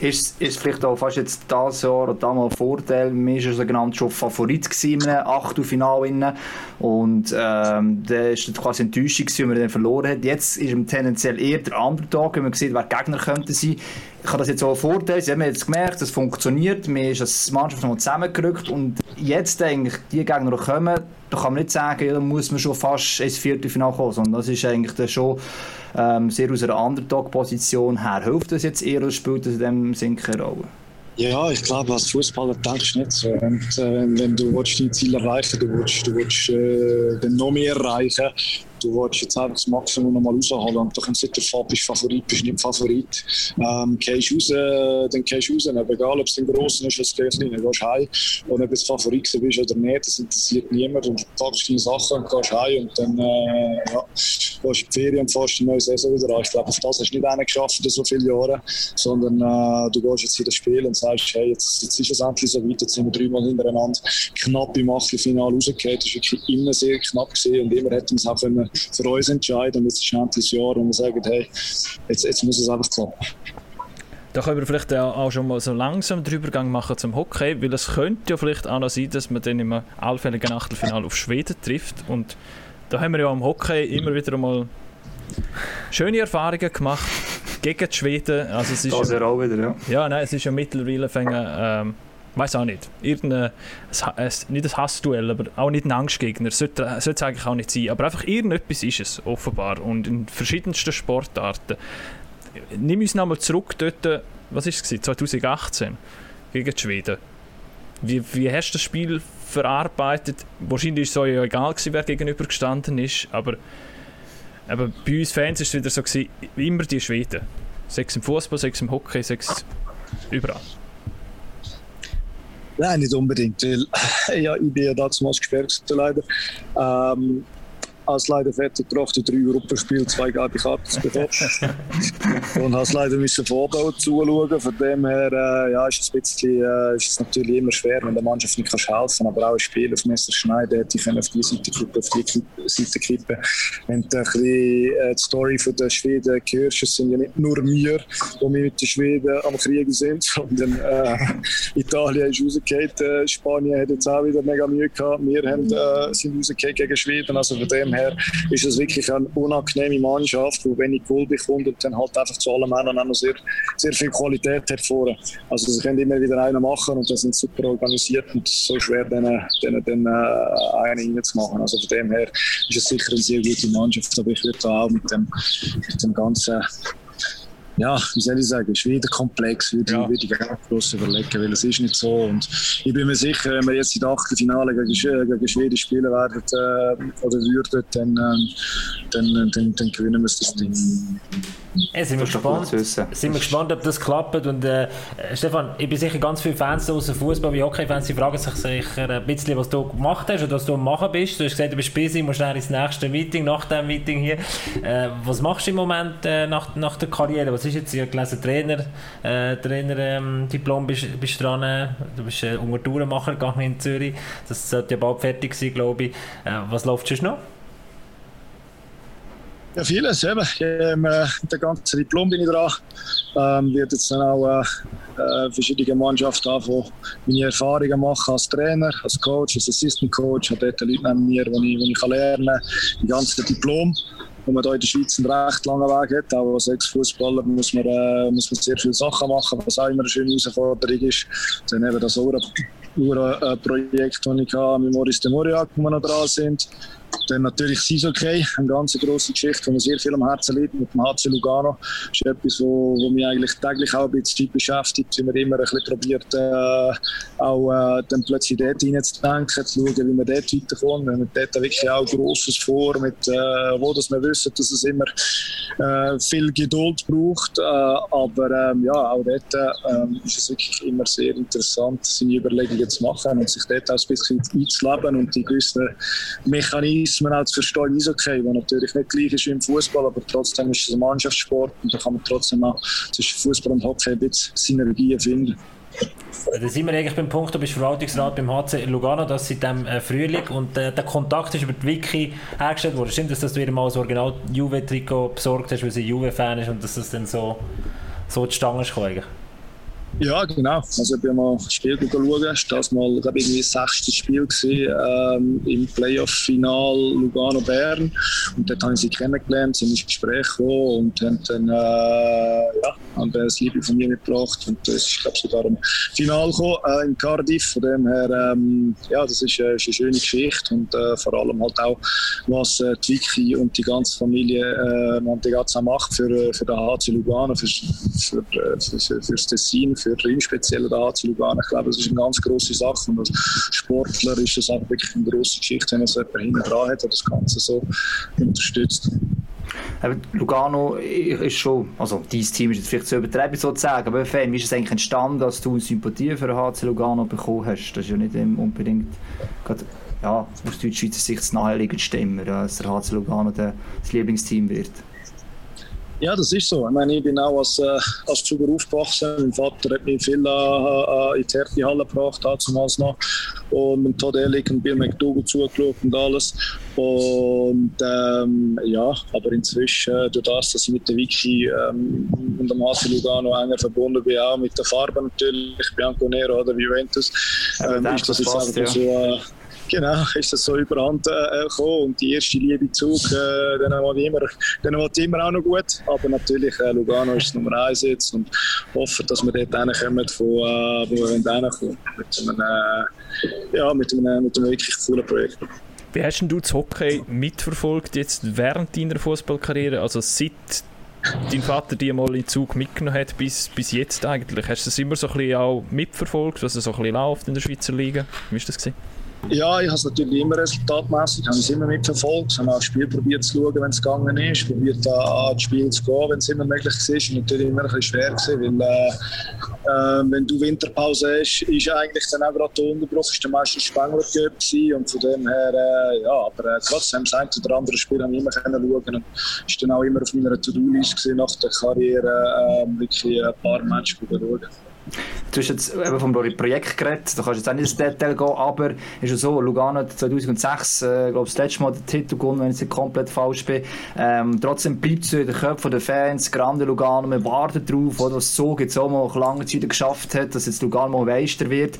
Ist, ist vielleicht auch fast jetzt dieses Jahr oder damals ein Vorteil, man war sogenannt schon Favorit gewesen einem Achtelfinale und ähm, da es quasi gewesen, wenn man dann verloren hat. Jetzt ist tendenziell eher der Underdog, wenn man sieht, wer Gegner könnte sein. Habe das jetzt auch ein Vorteil, sie haben jetzt gemerkt, es funktioniert, man ist als Mannschaft nochmal zusammengerückt und jetzt eigentlich die Gegner, kommen, da kann man nicht sagen, ja, da muss man schon fast ins Viertelfinale kommen, sondern das ist eigentlich dann schon ähm, sehr aus einer Underdog-Position her. Hilft das jetzt eher oder spielt das in dem Sinn keine Rolle? Ja, ich glaube, als Fußballer denkst du nicht so. Und, äh, wenn, du willst, dein Ziel erreichen du willst, du willst äh, noch mehr erreichen, du willst jetzt einfach das Maximum noch mal rausholen. Und da kannst du nicht der bist Favorit, bist nicht Favorit. Ähm, gehst raus, dann gehst du raus. Egal, ob es den Grossen ist oder das Kleinen, dann gehst du heim. Und ob du Favorit bist oder nicht, das interessiert niemand. Und du packst deine Sachen und gehst heim. Und dann äh, ja, gehst du in die Ferien und fährst die neue Saison wieder an. Ich glaube, auf das hast du nicht einen geschafft in so vielen Jahren, sondern äh, du gehst jetzt in das Spiel und sagst, hey, jetzt, jetzt ist es endlich so weit, jetzt sind wir dreimal hintereinander knapp im Achtelfinale rausgefallen. Das war wirklich immer sehr knapp gewesen und immer hätten wir es auch können für uns entscheiden und jetzt ist endlich das Jahr, wo wir sagen, hey, jetzt, jetzt muss es einfach klappen. Da können wir vielleicht auch schon mal so langsam den Übergang machen zum Hockey, weil es könnte ja vielleicht auch noch sein, dass man dann im allfälligen Achtelfinale auf Schweden trifft. Und da haben wir ja am Hockey immer wieder mal schöne Erfahrungen gemacht gegen die Schweden. Also es ist Das ja, ja auch wieder, ja. ja, nein, es ist ja mittlerweile fängen, ähm, weiß auch nicht, irgendein, ein, ein, nicht ein Hassduell, aber auch nicht ein Angstgegner, sollte, sollte es eigentlich auch nicht sein, aber einfach irgendetwas ist es, offenbar, und in verschiedensten Sportarten. Nimm uns nochmal zurück dort, was ist es gewesen, 2018, gegen die Schweden. Wie, wie hast du das Spiel verarbeitet? Wahrscheinlich ist es euch egal gewesen, wer gegenüber gestanden ist, aber, aber bei uns Fans ist es wieder so gewesen, immer die Schweden. Sechs im Fußball, sechs im Hockey, sechs überall. Nein, nicht unbedingt, weil ja, ich bin ja damals gesperrt leider. Ähm, als leider fertig gebracht, in drei Gruppenspielen zwei gelbe Karten zu bekommen. und habe leider müssen vorbauen zuschauen. Von dem her äh, ja, ist, es ein bisschen, äh, ist es natürlich immer schwer, wenn der Mannschaft nicht kannst helfen kannst. Aber auch ein Spiel auf Messer schneiden, hätte ich auf die Seite kippen, auf die Seite kippen. Wenn du ein bisschen äh, die Story von den Schweden hörst, es sind ja nicht nur wir, die mit den Schweden am Kriegen sind, sondern äh, Italien ist rausgefallen, äh, Spanien hat jetzt auch wieder mega Mühe gehabt, wir haben, äh, sind rausgefallen gegen Schweden. Also von dem her ist es wirklich eine unangenehme Mannschaft, die wenig Goal bekommt und dann halt einfach zu allen Männern auch noch sehr, sehr viel Qualität hervor. Also sie können immer wieder einen machen und das sind super organisiert und so schwer, denen, denen, denen äh, einen zu machen. Also von dem her ist es sicher eine sehr gute Mannschaft, aber ich würde auch mit dem, mit dem ganzen ja, wie soll ich sagen, ist wieder komplex, würde, ja. würde ich auch groß überlegen, weil es ist nicht so. Und ich bin mir sicher, wenn wir jetzt in das Achtelfinale gegen, gegen Schweden spielen werden äh, oder würden, dann, äh, dann, dann, dann, gewinnen wir das Ding. Hey, sind, wir gespannt, sind wir gespannt, ob das klappt. Und, äh, Stefan, ich bin sicher ganz viele Fans aus dem Fußball wie Hockey-Fans, die fragen sich sicher ein bisschen, was du gemacht hast oder was du am machen bist. Du hast gesagt, du bist busy, musst schnell ins nächste Meeting, nach dem Meeting hier. Äh, was machst du im Moment äh, nach, nach der Karriere? Was ist jetzt? Ich habe gelesen, Trainer, äh, Trainer ähm, Diplom bist, bist dran. Du bist äh, unter Tourenmacher gegangen in Zürich. Das sollte ja bald fertig sein, glaube ich. Äh, was läuft schon noch? Ja, vieles. Eben. Ähm, äh, der Diplom bin ich dran. Ähm, wird jetzt dann auch äh, äh, verschiedene Mannschaften anfangen, meine Erfahrungen machen als Trainer, als Coach, als Assistant Coach. Ich habe dort Leute neben mir, die ich, die ich lernen kann. Die ganze Diplom wo man hier in der Schweiz einen recht langen Weg hat. Auch als Ex-Fußballer muss, man, äh, muss man sehr viele Sachen machen, was auch immer eine schöne Herausforderung ist. Dann eben das Ura-Projekt, das ich mit Maurice de Moriac, wo wir noch dran sind. Dann natürlich Sisokay, eine ganz grosse Geschichte, die mir sehr viel am Herzen liegt, mit dem HC Lugano. Das ist etwas, wo, wo mich eigentlich täglich auch ein bisschen beschäftigt, wie man immer ein bisschen probiert, äh, auch äh, dann plötzlich dort hineinzudenken, zu schauen, wie man dort weiterkommt. Wir haben dort wirklich auch Grosses vor, mit, äh, wo dass wir wissen, dass es immer äh, viel Geduld braucht. Äh, aber ähm, ja, auch dort äh, ist es wirklich immer sehr interessant, seine Überlegungen zu machen und sich dort auch ein bisschen einzuleben und die gewissen Mechanismen Mechanismen auch zu verstehen ist okay, was natürlich nicht gleich ist wie im Fußball, aber trotzdem ist es ein Mannschaftssport und da kann man trotzdem auch zwischen Fußball und Hockey ein bisschen Synergien finden. Da sind wir eigentlich beim Punkt, du bist Verwaltungsrat beim HC Lugano, das seit dem äh, Frühling und äh, der Kontakt ist über die Wiki hergestellt worden. Stimmt das, dass du wieder mal das Original Juve-Trikot besorgt hast, weil sie Juve-Fan ist und dass das dann so, so zustande ist gekommen? Ja, genau. Also ich bin mal Spiel schauen. Das war glaube ich, das sechste Spiel gewesen, ähm, im Playoff-Final Lugano-Bern. Und dort habe ich sie kennengelernt, sind ins Gespräch gekommen und haben dann, äh, ja, haben das Liebe von mir mitgebracht. Und das ist, glaube ich, sogar im Final gekommen, äh, in Cardiff. Von dem her, ähm, ja, das ist, äh, ist, eine schöne Geschichte und äh, vor allem halt auch, was äh, die Vicky und die ganze Familie äh, Mantegazza macht für, äh, für den HC Lugano, für, für, für, für, für das Tessin, für ihn speziell der AC Lugano. Ich glaube, das ist eine ganz grosse Sache und als Sportler ist das auch wirklich eine grosse Geschichte, wenn es jemand hinten dran hat, der das Ganze so unterstützt. Lugano ist schon, also dein Team ist jetzt vielleicht zu übertrieben sozusagen, aber wie ist es eigentlich entstanden, dass du Sympathie für HC Lugano bekommen hast? Das ist ja nicht unbedingt gerade, ja, aus Deutschschweizer Sicht das naheliegendste immer, dass der HC Lugano das Lieblingsteam wird. Ja, das ist so. Ich meine, ich bin auch als, äh, als Zuger aufgewachsen. Mein Vater hat mich viel äh, äh, in die Härtehalle gebracht, damals noch. Und mit Todd Ellick und Bill McDougall zugeschaut und alles. Und ähm, ja, aber inzwischen, äh, durch das, dass ich mit der Wiki ähm, und dem AC Lugano enger verbunden bin, auch mit der Farbe natürlich, Bianco Nero oder Juventus, ähm, ist das jetzt einfach ja. so... Äh, genau, ist das so überhand äh, gekommen und die erste Liebe Zug, äh, den ich immer, immer auch noch gut, aber natürlich äh, Lugano ist Nummer eins jetzt und hoffe, dass wir dort hinkommen, von, äh, wo wir hinkommen mit einem, äh, ja, mit einem, mit einem wirklich coolen Projekt. Wie hast du das Hockey mitverfolgt jetzt während deiner Fußballkarriere, also seit dein Vater die mal in Zug mitgenommen hat, bis, bis jetzt eigentlich? Hast du das immer so ein bisschen auch mitverfolgt, was so ein bisschen läuft in der Schweizer Liga? Wie war das? Gewesen? Ja, ich habe es natürlich immer resultatmäßig, habe es immer mitverfolgt, habe auch das Spiel probiert zu schauen, wenn es gegangen ist, probiert an das Spiel zu gehen, wenn es immer möglich war. Und natürlich immer ein bisschen schwer weil äh, Ähm, wenn du Winterpause hast, ist eigentlich dann auch gerade der Unterbruch, ist der meistens Spengler gewesen und von dem her, äh, ja, aber äh, trotzdem, das eine oder andere Spiel habe ich immer können schauen und ist dann auch immer auf meiner To-Do-List nach der Karriere, äh, wirklich ein paar Matches schauen. Du hast jetzt eben vom Projekt geredet, da kannst du jetzt auch nicht ins Detail gehen, aber ist ja so, Lugano hat 2006, äh, glaube das letzte Mal den Titel gewonnen, wenn ich nicht komplett falsch bin. Ähm, trotzdem bleibt es in den Köpfen der Fans, Grande Lugano, wir warten darauf, was so jetzt auch mal lange Zeit geschafft hat, dass jetzt Lugano mal Meister wird.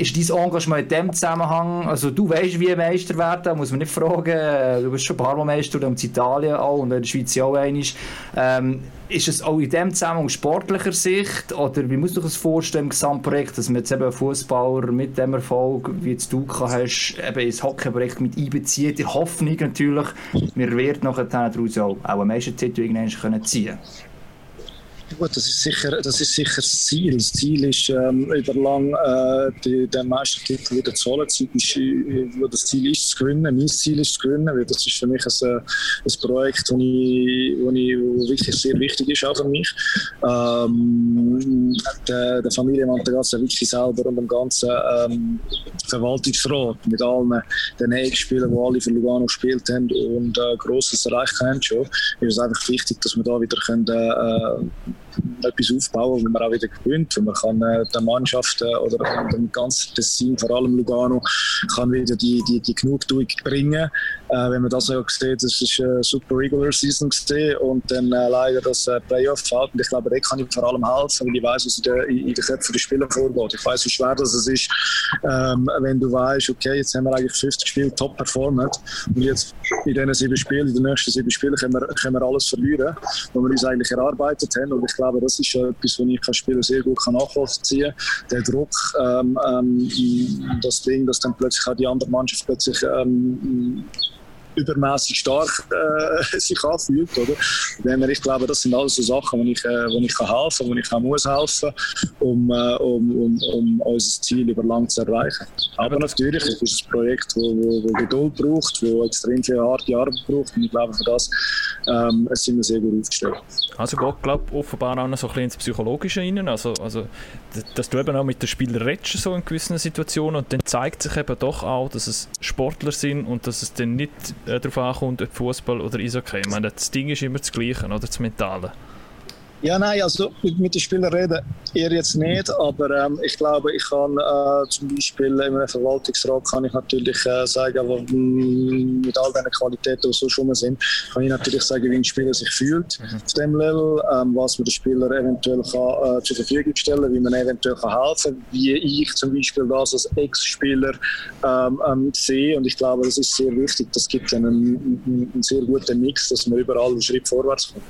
Ist dein Engagement in dem Zusammenhang, also du weißt, wie Meister werden, muss man nicht fragen, du bist schon ein paar Mal Meister, in Italien auch und in der Schweiz auch einmal. Ähm, ist es auch in dem Zusammenhang sportlicher Sicht oder wie muss du das vorstellen im Gesamtprojekt, dass man jetzt eben Fußballer mit dem Erfolg, wie jetzt du hast, eben ins Hockeyprojekt mit einbezieht, die Hoffnung natürlich, wir werden nachher daraus auch, auch einen Meistertitel irgendwann ziehen können? Gut, das ist sicher das, ist sicher das Ziel. Das Ziel ist, ähm, über lang äh, den Meistertitel wieder zu holen. Das, ist, äh, das Ziel ist zu gewinnen. Mein Ziel ist zu gewinnen, weil das ist für mich ein, äh, ein Projekt, das ich, wo wo wirklich sehr wichtig ist auch für mich. Ähm, der, der Familie Mantegazza wirklich selber und dem ganzen ähm, Verwaltungsrat mit allen den Ex-Spielern, die alle für Lugano gespielt haben und äh, Grosses erreicht haben schon, ist es einfach wichtig, dass wir da wieder können, äh, etwas aufbauen, wo man auch wieder gewinnt. Man kann äh, der Mannschaft äh, oder dem ganzen Team, vor allem Lugano, kann wieder die, die, die Genugtuung bringen. Äh, wenn man das auch sieht, das ist eine super Regular Season gesehen und dann äh, leider das äh, Playoff fällt. Und ich glaube, da kann ich vor allem helfen, weil ich weiß, was in, der, in den Köpfen der Spieler vorgeht. Ich weiß, wie schwer das ist, ähm, wenn du weißt, okay, jetzt haben wir eigentlich 50 Spiele top performt und jetzt in diesen sieben Spielen, in den nächsten sieben Spielen, können wir, können wir alles verlieren, was wir uns eigentlich erarbeitet haben. Und ich glaube, das ist etwas, was ich als Spieler sehr gut nachvollziehen kann. Der Druck, ähm, ähm, das Ding, dass dann plötzlich auch die andere Mannschaft plötzlich ähm, übermäßig stark äh, sich anfühlt. Oder? Wenn ich glaube, das sind alles so Sachen, wo ich, äh, wo ich kann helfen kann, wo ich auch muss helfen um, äh, um, um, um unser Ziel über lang zu erreichen. Aber natürlich ist es ein Projekt, wo, wo, wo Geduld braucht, wo extrem viel harte Arbeit braucht und ich glaube, für das ähm, sind wir sehr gut aufgestellt. Also geht, glaube offenbar auch noch so ein bisschen ins Psychologische rein, also, also dass du eben auch mit den Spielern redest so in gewissen Situationen und dann zeigt sich eben doch auch, dass es Sportler sind und dass es dann nicht äh, darauf ankommt, ob Fußball oder Eishockey. Ich meine, das Ding ist immer das Gleiche, oder das Mentale. Ja, nein, also mit, den Spielern reden eher jetzt nicht, aber ähm, ich glaube, ich kann äh, zum Beispiel in einem Verwaltungsrat kann ich natürlich äh, sagen, mh, mm, mit all den Qualitäten, die so schon sind, kann ich natürlich sagen, wie ein Spieler sich fühlt mhm. auf dem Level, ähm, was man den Spieler eventuell kann, äh, zur Verfügung stellen, wie man eventuell kann helfen, wie ich zum Beispiel das als Ex-Spieler ähm, ähm, sehe und ich glaube, das ist sehr wichtig. Das gibt einen, einen, einen sehr guten Mix, dass man überall einen Schritt vorwärts kommt.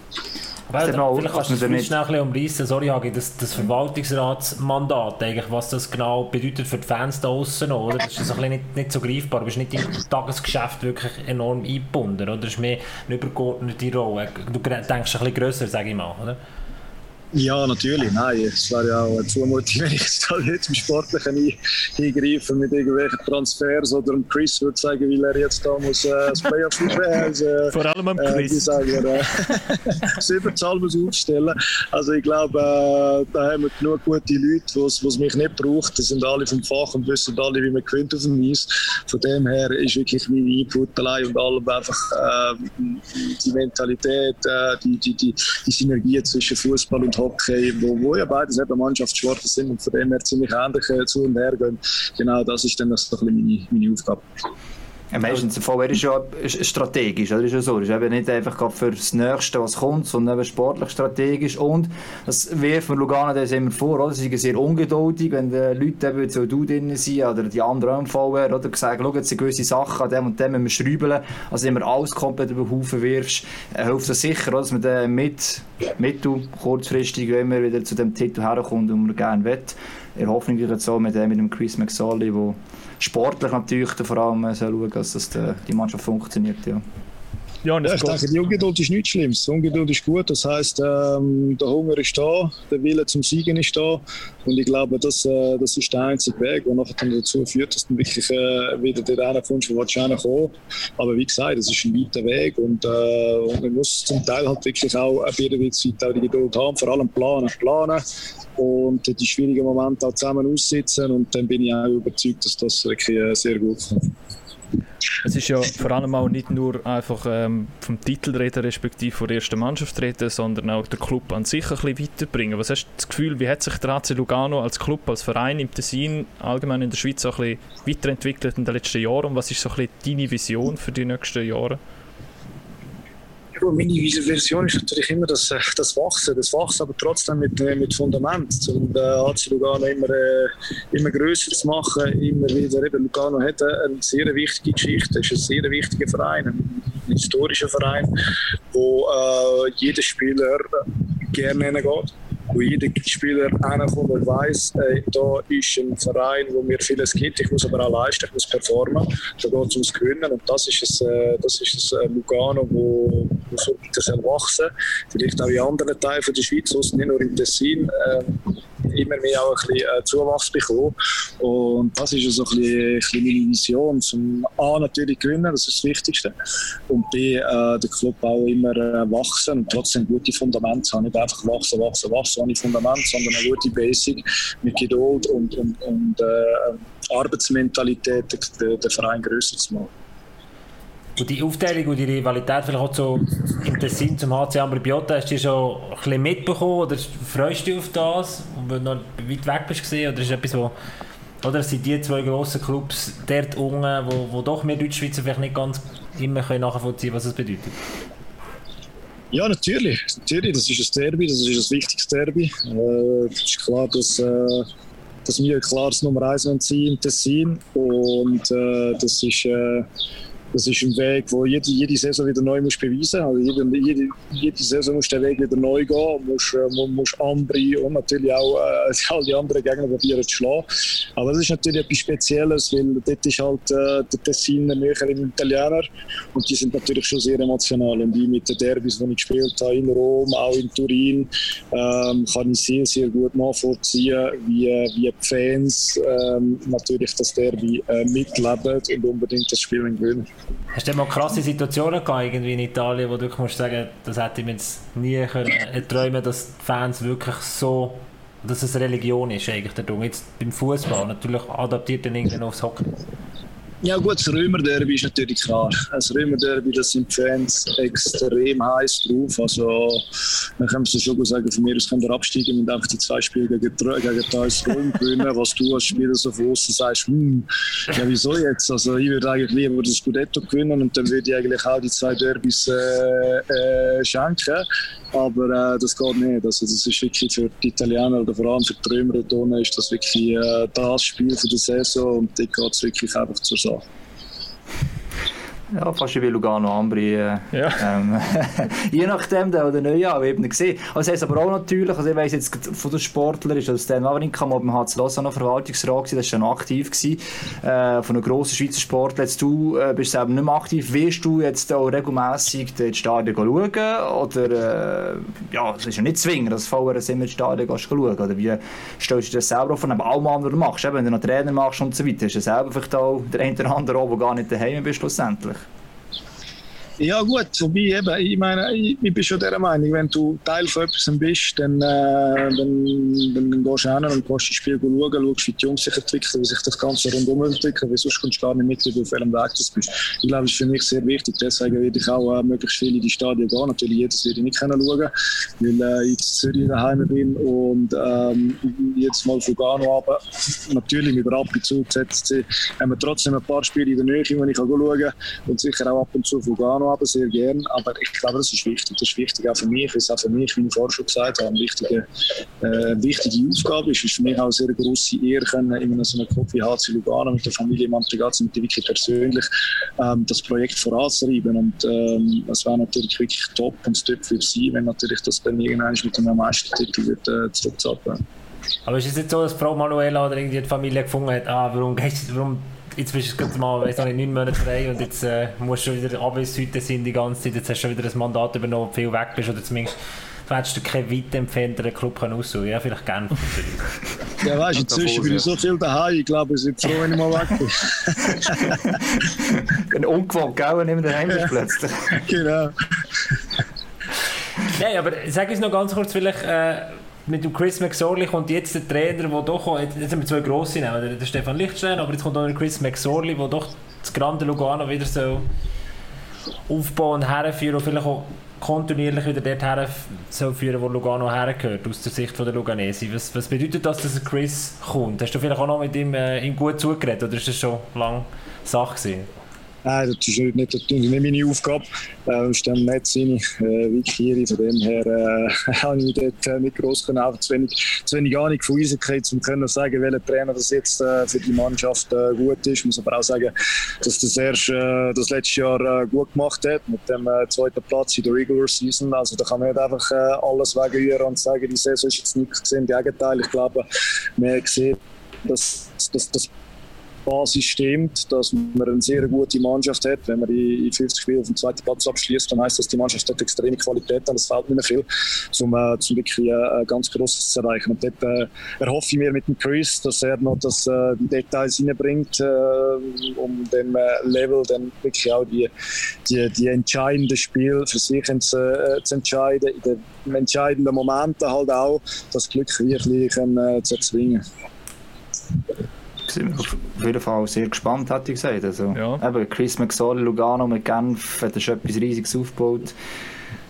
Weil, vielleicht kannst du das schnell ein umreißen, sorry Hagi, das, das Verwaltungsratsmandat, eigentlich, was das genau bedeutet für die Fans da außen, oder? Das ist ein nicht, nicht so greifbar, du bist nicht im Tagesgeschäft wirklich enorm eingebunden, oder? Das ist mehr eine übergeordnete Rolle. Du denkst ein bisschen grösser, sage ich mal, oder? Ja, natürlich. Nein, es wäre ja auch eine Zumutung, wenn ich jetzt da nicht zum Sportlichen eingreife mit irgendwelchen Transfers oder dem Chris würde sagen, weil er jetzt da muss äh, das Playoff also, äh, Vor allem am Chris. Äh, sagen, äh, das Überzahl muss aufstellen. Also ich glaube, äh, da haben wir genug gute Leute, die es mich nicht braucht. Das sind alle vom Fach und wissen alle, wie man gewinnt auf dem Eis. Von dem her ist wirklich mein Input allein und allem einfach äh, die Mentalität, äh, die, die, die, die Synergie zwischen Fußball und Hockey, wo, wo ja beides eben Mannschaftssportler sind und von dem her ziemlich ähnlich äh, zu und her gehen. Genau das ist dann das meine, meine Aufgabe. Ja, meistens der VR ist ja strategisch, oder? Ist ja so. ist eben nicht einfach für das Nächste, was kommt, sondern eben sportlich strategisch. Und das wirft mir Lugano das immer vor, oder? Sie sind sehr ungeduldig, wenn die Leute eben so du drin sind oder die anderen VR, oder? Gesagt, schau, jetzt sind gewisse Sachen an dem und dem müssen wir schrauben. Also, wenn du alles komplett über den Haufen wirfst, äh, hilft das sicher, oder? dass man dann mit, mittel, kurzfristig, immer wieder zu dem Titel herkommt, den man gerne will. In Hoffnung jetzt so mit, mit dem Chris McSorley, der sportlich natürlich vor allem soll schauen, dass das die, die Mannschaft funktioniert. Ja. Ja, und Ja, ich denke, die Ungeduld ist nichts Schlimmes. Die Ungeduld ist gut. Das heisst, ähm, der Hunger ist da, der Wille zum Siegen ist da. Und ich glaube, das, äh, das ist der einzige Weg, der nachher dann dazu führt, dass du wirklich äh, wieder dort kommst, wo du kommen Aber wie gesagt, es ist ein weiter Weg und, äh, und man muss zum Teil halt wirklich auch auf jeder Zeit auch die Geduld haben, vor allem planen, planen und die schwierigen Momente auch zusammen aussitzen. Und dann bin ich auch überzeugt, dass das wirklich äh, sehr gut kommt. Es ist ja vor allem auch nicht nur einfach ähm, vom Titel reden, respektive von der ersten Mannschaft reden, sondern auch der Club an sich ein bisschen weiterbringen. Was hast du das Gefühl, wie hat sich der AC Lugano als Club, als Verein im Tessin, allgemein in der Schweiz auch ein bisschen weiterentwickelt in den letzten Jahren und was ist so ein bisschen deine Vision für die nächsten Jahre? Meine Vision ist natürlich immer das, äh, das Wachsen, das Wachsen, aber trotzdem mit, äh, mit Fundament. Und äh, AC Lugano immer, äh, immer grösser zu machen, immer wieder. Eben, Lugano hat eine, sehr wichtige Geschichte, es ist ein sehr wichtiger Verein, ein, ein historischer Verein, wo äh, jeder Spieler gerne hingeht. Wo jeder Spieler hinkommt und weiss, äh, da ist ein Verein, wo mir vieles gibt. Ich muss aber auch leisten, ich muss performen. Da geht es ums Gewinnen. Und das ist es, äh, das ist es äh, Lugano, wo, wo so weiter soll wachsen Vielleicht auch in anderen Teilen der Schweiz, nicht nur im Tessin, äh, immer mehr auch ein bisschen äh, Zuwachs bekommen. Und das ist so ein bisschen, ein bisschen meine Vision. Zum A natürlich gewinnen, das ist das Wichtigste. Und B, äh, der Club auch immer äh, wachsen und trotzdem gute Fundamente haben. Nicht einfach wachsen, wachsen, wachsen ohne Fundament, sondern eine gute Basic mit Geduld und, und, und äh, Arbeitsmentalität, den, den Verein grösser zu machen. Und die Aufteilung und die Rivalität vielleicht auch so im Tessin zum HC Ambribiota, hast du schon ein bisschen mitbekommen oder freust du dich auf das, weil du noch weit weg bist gesehen oder ist etwas, wo oder sind die zwei grossen Clubs dort unten, wo, wo doch wir Deutschschweizer vielleicht nicht ganz immer können nachvollziehen was es bedeutet? Ja, natürlich. natürlich. Das ist ein Derby, das ist ein wichtiges Derby. Äh, es ist klar, dass, äh, dass wir klar das Nummer 1 sein im Tessin. Und äh, das ist. Äh, das ist ein Weg, wo jede, jede Saison wieder neu muss beweisen muss. Also jede, jede, jede Saison muss der Weg wieder neu gehen. Musst, äh, mu- musst Ambri und natürlich auch äh, all die anderen Gegner probieren zu schlagen. Aber das ist natürlich etwas Spezielles, weil dort ist halt äh, der Tessiner näher im Italiener und die sind natürlich schon sehr emotional. Und ich mit den Derbys, die ich gespielt habe in Rom, auch in Turin, ähm, kann ich sehr, sehr gut nachvollziehen, wie, wie die Fans ähm, natürlich das Derby äh, mitleben und unbedingt das Spiel gewinnen. Hast du mal krasse Situationen gehabt, irgendwie in Italien, wo du wirklich musst sagen, das hätte ich mir jetzt nie können erträumen, dass die Fans wirklich so, dass es Religion ist eigentlich der. Jetzt beim Fußball natürlich adaptiert dann irgendwann aufs Hockey. Ja gut, das Römer-Derby ist natürlich klar. Das Römer-Derby, da sind die Fans extrem heiß drauf. Also, man kann es schon sagen, von mir aus können wir absteigen und einfach die zwei Spiele gegen, gegen AS Rom gewinnen. Was du als Spieler so von außen sagst, hm, ja wieso jetzt? Also ich würde eigentlich lieber das Scudetto gewinnen und dann würde ich eigentlich auch die zwei Derbys äh, äh, schenken. Aber äh, das geht nicht. Also, das ist wirklich für die Italiener oder vor allem für die Römer ist das wirklich äh, das Spiel für die Saison und dort geht es wirklich einfach zur Sache. Microsoft. Ja, fast wie Lugano Ambri. Äh, Ja. ähm, je nachdem, der oder Neujahr, eben gesehen. Also, es heißt aber auch natürlich, also ich weiss jetzt von den Sportlern, ist also Stan Wawrinka mal beim HC Lausanne Verwaltungsrat gewesen, das war schon aktiv gewesen, äh, von einem grossen Schweizer Sportler. Jetzt du äh, bist selber nicht mehr aktiv. Willst du jetzt auch regelmässig ins Stadion schauen? Oder, äh, ja, es ist ja nicht zwingend, dass du vorher immer ins Stadion gehst schauen. Oder wie stellst du dir das selber vor? Aber allem anderen machst, eben, wenn du noch Trainer machst und so weiter, ist ja selber vielleicht auch der eine oder andere, der gar nicht daheim bist, schlussendlich. Ja gut, wobei eben, ich meine, ich, ich bin schon der Meinung, wenn du Teil von etwas bist, dann, äh, dann, dann, gehst du hin und kannst das Spiel schauen, schaust, wie die Jungs sich entwickeln, wie sich das Ganze rundum entwickelt, weil sonst kommst du gar nicht mit, auf welchem Weg du bist. Ich glaube, das ist für mich sehr wichtig, deswegen werde ich auch äh, möglichst viel in die Stadien gehen. Natürlich, jedes werde ich nicht können schauen, weil äh, ich in Zürich daheim bin und ähm, jetzt mal von Gano aber natürlich mit Rapid zu ZSC haben wir trotzdem ein paar Spiele in der Nähe, die ich schauen kann und sicher auch ab und zu von Gano aber sehr gern. Aber ich glaube, das ist wichtig. Das ist wichtig auch für mich. Das ist auch für mich, wie ich vorher schon gesagt habe, eine wichtige, äh, wichtige Aufgabe. Es ist für mich auch eine sehr grosse Ehre, können, in so einem Club wie HC Lugano mit der Familie Mantegazzi, mit der persönlich, ähm, das Projekt voranzutreiben. Und ähm, es wäre natürlich wirklich top und top für sie, wenn natürlich das dann irgendwann mit einem Meistertitel wird, äh, zurückzappeln. Aber ist es jetzt so, dass Frau Manuela oder irgendwie die Familie gefunden hat, ah, warum, warum jetzt bist du gerade mal, weiss noch nicht, neun Monate frei und jetzt äh, musst du schon wieder Abwesenheiten sind die ganze Zeit, jetzt hast du schon wieder ein Mandat übernommen, viel weg bist oder zumindest du hättest dir keinen weit entfernteren Club können aussuchen Ja, vielleicht gerne. Ja, weißt du, inzwischen bin ich so viel daheim. Ich glaube, ich bin froh, wenn ich mal weg bin. Ungewohnt, gell, wenn du daheim bist plötzlich. genau. Nein, aber sag uns noch ganz kurz vielleicht, äh, mit dem Chris McSorley kommt jetzt der Trainer, der doch, jetzt haben wir zwei grosse nehmen, der, Stefan Lichtstein, aber jetzt kommt auch der Chris McSorley, der doch das Grande Lugano wieder so aufbauen und herführen und vielleicht auch kontinuierlich wieder dort her soll führen, wo Lugano hergehört, aus der Sicht der Luganesi. Was, was bedeutet das, dass Chris kommt? Hast du vielleicht auch noch mit ihm, äh, ihm gut zugeredet oder ist das schon lange Sache gewesen? Nein, das ist nicht, nicht, nicht meine Aufgabe. Äh, ist dann nicht seine äh, Wikiri. Von dem her äh, habe ich dort äh, nicht gross können, einfach zu wenig, zu wenig Ahnung von Eishockey, um können sagen, welcher Trainer das jetzt äh, für die Mannschaft äh, gut ist. Ich muss aber auch sagen, dass das erst äh, das letzte Jahr äh, gut gemacht hat, mit dem äh, zweiten Platz in der Regular Season. Also da kann man nicht einfach alles wegen und sagen, die Saison ist jetzt nichts gesehen. Im Gegenteil, ich glaube, man gesehen, dass, dass, dass Basis stimmt, dass man eine sehr gute Mannschaft hat. Wenn man in 50 Spielen auf dem zweiten Platz abschließt, dann heißt das, die Mannschaft hat extreme Qualität und es fehlt nicht mehr viel, um, äh, wirklich äh, ganz Grosses zu erreichen. Und dort äh, erhoffe ich mir mit dem Chris, dass er noch das, äh, die Details hineinbringt, äh, um dem äh, Level dann wirklich auch die, die, die entscheidenden Spiele für sich zu, äh, zu entscheiden, in den entscheidenden Momenten halt auch das Glück wirklich zu erzwingen sind auf jeden Fall sehr gespannt, hätte ich gesagt. Also, Ja. eben Chris McSorley, Lugano mit Genf, hat schon etwas Riesiges aufgebaut.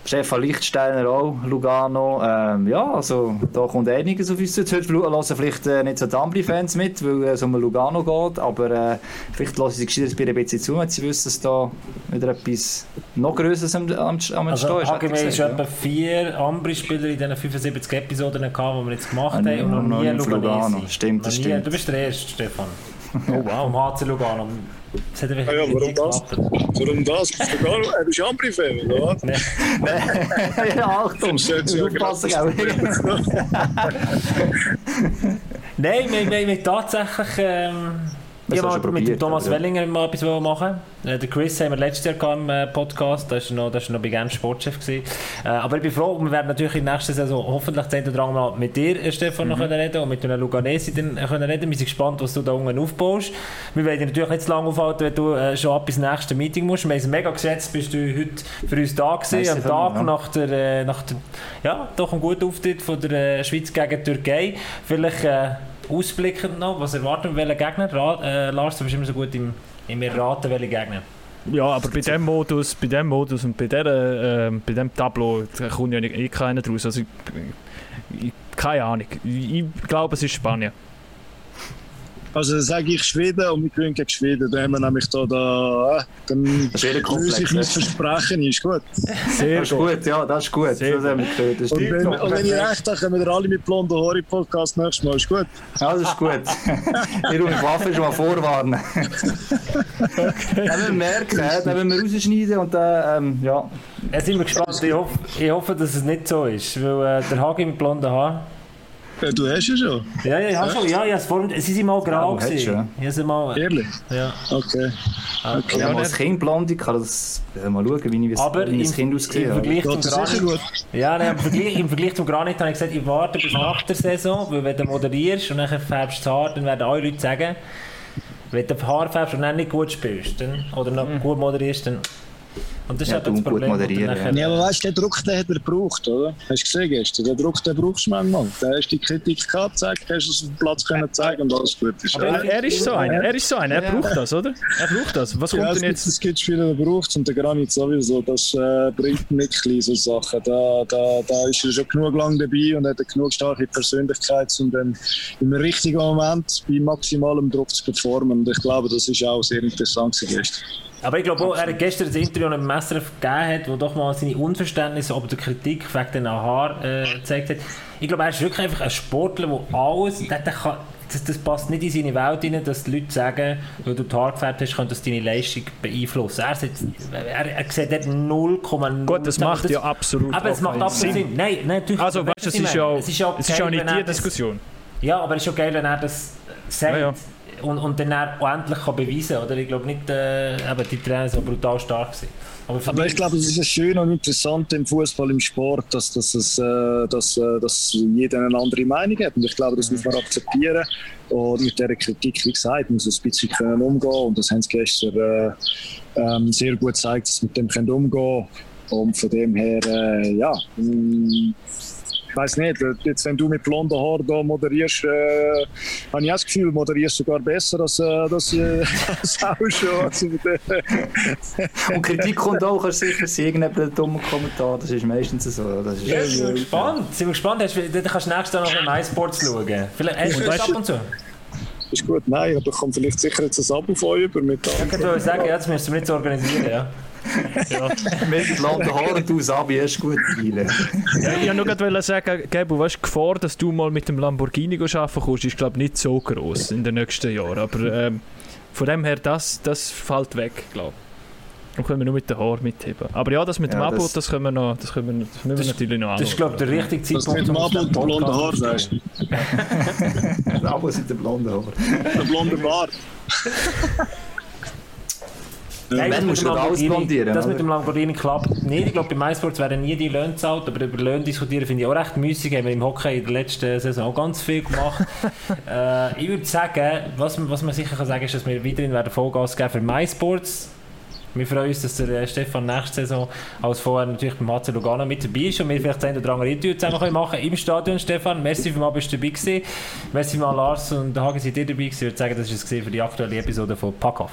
Stefan Lichtsteiner auch, Lugano. Ähm, ja, also da kommt einiges auf uns zu. Heute hören vielleicht äh, nicht so die Ambri-Fans mit, weil es um Lugano geht, aber äh, vielleicht lassen sie sich ein bisschen zu, wenn sie wissen, dass da wieder etwas noch Größeres am, am, am Also Entstehen ist. HGW ist etwa vier Ambri-Spieler in diesen 75 Episoden gehabt, die wir jetzt gemacht Ah, haben und noch nie. Lugano. Stimmt, das stimmt. Du bist der Erste, Stefan. Oh wow. Vom HC Lugano. Das hat Ah ja, warum das? Warum das? Bist du gar nicht? Du bist Ambri-Fan, oder was? ja. ja, Achtung, aufpassen, gell? Nein, wir, wir, wir tatsächlich. Ähm, ich du mit dem Thomas aber ja. Wellinger mal etwas machen. Äh, der Chris haben wir letztes Jahr gehabt im äh, Podcast, da war noch, das ist noch bei Genf Sportchef. Gewesen. Äh, aber ich bin froh, wir werden natürlich in der nächsten Saison hoffentlich eine oder Mal mit dir, äh, Stefan, Mhm. noch können reden und mit einer Luganesi dann können reden. Wir sind gespannt, was du da unten aufbaust. Wir werden dich natürlich nicht zu lange aufhalten, wenn du schon ab ins nächste Meeting musst. Wir haben es mega geschätzt, bist du heute für uns da gewesen, am Tag ja. nach der, nach der, ja, doch ein guter Auftritt von der Schweiz gegen die Türkei. Vielleicht ausblickend noch, was erwarten wir, welchen Gegner? Ra äh, Lars, du bist immer so gut im, im Erraten, welche Gegner. Ja, aber bei dem Modus, bei dem Modus und bei, der, ähm, bei dem Tableau kommt ja eh keiner draus. Also, ich, ich, keine Ahnung. Ich, ich glaube, es ist Spanien. Also dann sage ich Schweden und wir gewinnen gegen Schweden. Dann haben wir nämlich da, da äh, dann löse ich mein? Versprechen, ist gut. Sehr Das ist gut. gut, ja, das ist gut. Sehr das haben wir gehört. Das Und wenn, und wenn ich recht habe, kommen wir alle mit blonden Haaren im Podcast nächstes Mal. Ist gut. Ja, das ist gut. Ich rufe die Waffe schon mal vorwarnen. Dann müssen wir merken, dann müssen wir rausschneiden und dann, ähm, ja. Jetzt sind wir gespannt. Ich hoffe, ich hoffe, dass es nicht so ist, weil äh, der Hagi mit blonden Haaren. Ja, du hast ja schon. Ja, ja, ich habe schon. Ja, ja, es vor, sie sind mal grau. Ja, sie mal. Ehrlich? Ja. Okay. Ich habe mal als Kind blond, ich kann das äh, mal schauen, wie ich, Aber wie ich im, Kind im ausgesehen habe. Vergleich zum Granit. gut? Ja, nein, im, Vergleich, im Vergleich zum Granit habe ich gesagt, ich warte bis nach der Saison, weil wenn du moderierst und dann färbst du das Haar, dann werden alle Leute sagen, wenn du Haar färbst und dann nicht gut spielst dann, oder noch gut moderierst, dann... Und das ist Ja, eben das du gut Problem. du moderieren, Ja, aber weißt du, den Druck den hat er gebraucht, oder? Hast du gesehen gestern? Den Druck den brauchst du manchmal. Da hast du die Kritik gehabt, gezeigt, hast es auf dem Platz können zeigen und alles gut ist. Aber Ja, Er, er ist so einer. Er ist so einer. Er braucht das, oder? Er braucht das. Was kommt denn jetzt? es gibt Spieler, die braucht und der Granit sowieso. Das äh, bringt nicht klein, so Sachen. Da, da, da ist er schon genug lang dabei und hat eine genug starke Persönlichkeit, um dann im richtigen Moment bei maximalem Druck zu performen. Und ich glaube, das ist auch sehr interessant gewesen. Aber ich glaube auch, er hat gestern das Interview mit dem SRF gegeben hat, wo doch mal seine Unverständnis ob der Kritik wegen den Haar äh, gezeigt hat. Ich glaube, er ist wirklich einfach ein Sportler, der alles, der, der kann, das, das passt nicht in seine Welt rein, dass die Leute sagen, weil du die Haare gefärbt hast, könnte das deine Leistung beeinflussen. Er, sieht, er, er sieht dort 0,0. Gut, das macht ja absolut Aber es auch macht absolut Sinn. Nein, nein, natürlich. Also, weißt du, es ist ja, es ist ja, es ist ja geil, nicht die das- Diskussion. Ja, aber es ist schon geil, wenn er das sagt. Ja, ja. Und, und dann auch endlich kann beweisen oder? Ich glaube nicht, äh, eben die Trainer so brutal stark sind. Aber, Aber ich glaube, es ist schön und interessant im Fußball, im Sport, dass, dass, es, äh, dass, äh, dass jeder eine andere Meinung hat. Und ich glaube, das muss man akzeptieren. Und mit dieser Kritik, wie gesagt, muss man ein bisschen können umgehen. Und das haben sie gestern äh, ähm, sehr gut gezeigt, dass sie mit dem können umgehen Und von dem her, äh, ja. mm, Ich weiß nicht, jetzt, wenn du mit blonden Haaren da moderierst, äh, habe ich das Gefühl, moderierst sogar besser als, äh, das, äh, das auch schon. Also, äh, Und Kritik kommt auch, kannst du sicher sein, irgendein dummer Kommentar, das ist meistens so. Das ist, Ja, sind wir gespannt. Sind wir gespannt. Hast, du- dann kannst du nächstes Jahr noch in MySports schauen. Vielleicht hast du das weißt ab du- und zu. Ist gut, nein, ich bekomme vielleicht sicher jetzt ein Abo von euch über mit Ich wollte sagen, ja, das müssen wir so organisieren. Ja. Mit blonden Haaren, du Sabi, hast gut Dealen. Ja, ich wollte nur gerade sagen, Gabo, weißt, die Gefahr, dass du mal mit dem Lamborghini arbeiten kannst, ist glaube ich nicht so groß in den nächsten Jahren. Aber ähm, von dem her, das, das fällt weg, glaube ich. Dann können wir nur mit den Haaren mitheben. Aber ja, das mit dem Ja, Abo, das- das, können wir noch, das, können wir, das müssen wir natürlich noch Das ist, glaube ich, der richtige Das Zeitpunkt, mit dem um Abo und den blonden Haar, sagst du. Aber sind die blonden Haare. Der blonde Bart. Nein, das Wenn mit musst dem du alles Lamborghini- blondieren, Das oder? mit dem Lamborghini klappt nicht. Ich glaube, bei MySports werden nie die Löhne gezahlt, aber über Löhne diskutieren finde ich auch recht müßig. Haben wir im Hockey in der letzten Saison auch ganz viel gemacht. äh, ich würde sagen, was, man- was man sicher kann sagen ist, dass wir weiterhin werden Vollgas geben für MySports. Wir freuen uns, dass der äh, Stefan nächste Saison als vorher natürlich beim HC Lugano mit dabei ist und wir vielleicht ein oder andere Interview zusammen können machen im Stadion. Stefan, merci vielmals, bist du dabei gewesen. Merci mal Lars und Hagen, seid ihr dabei gewesen. Ich würde sagen, das war es für die aktuelle Episode von Packoff.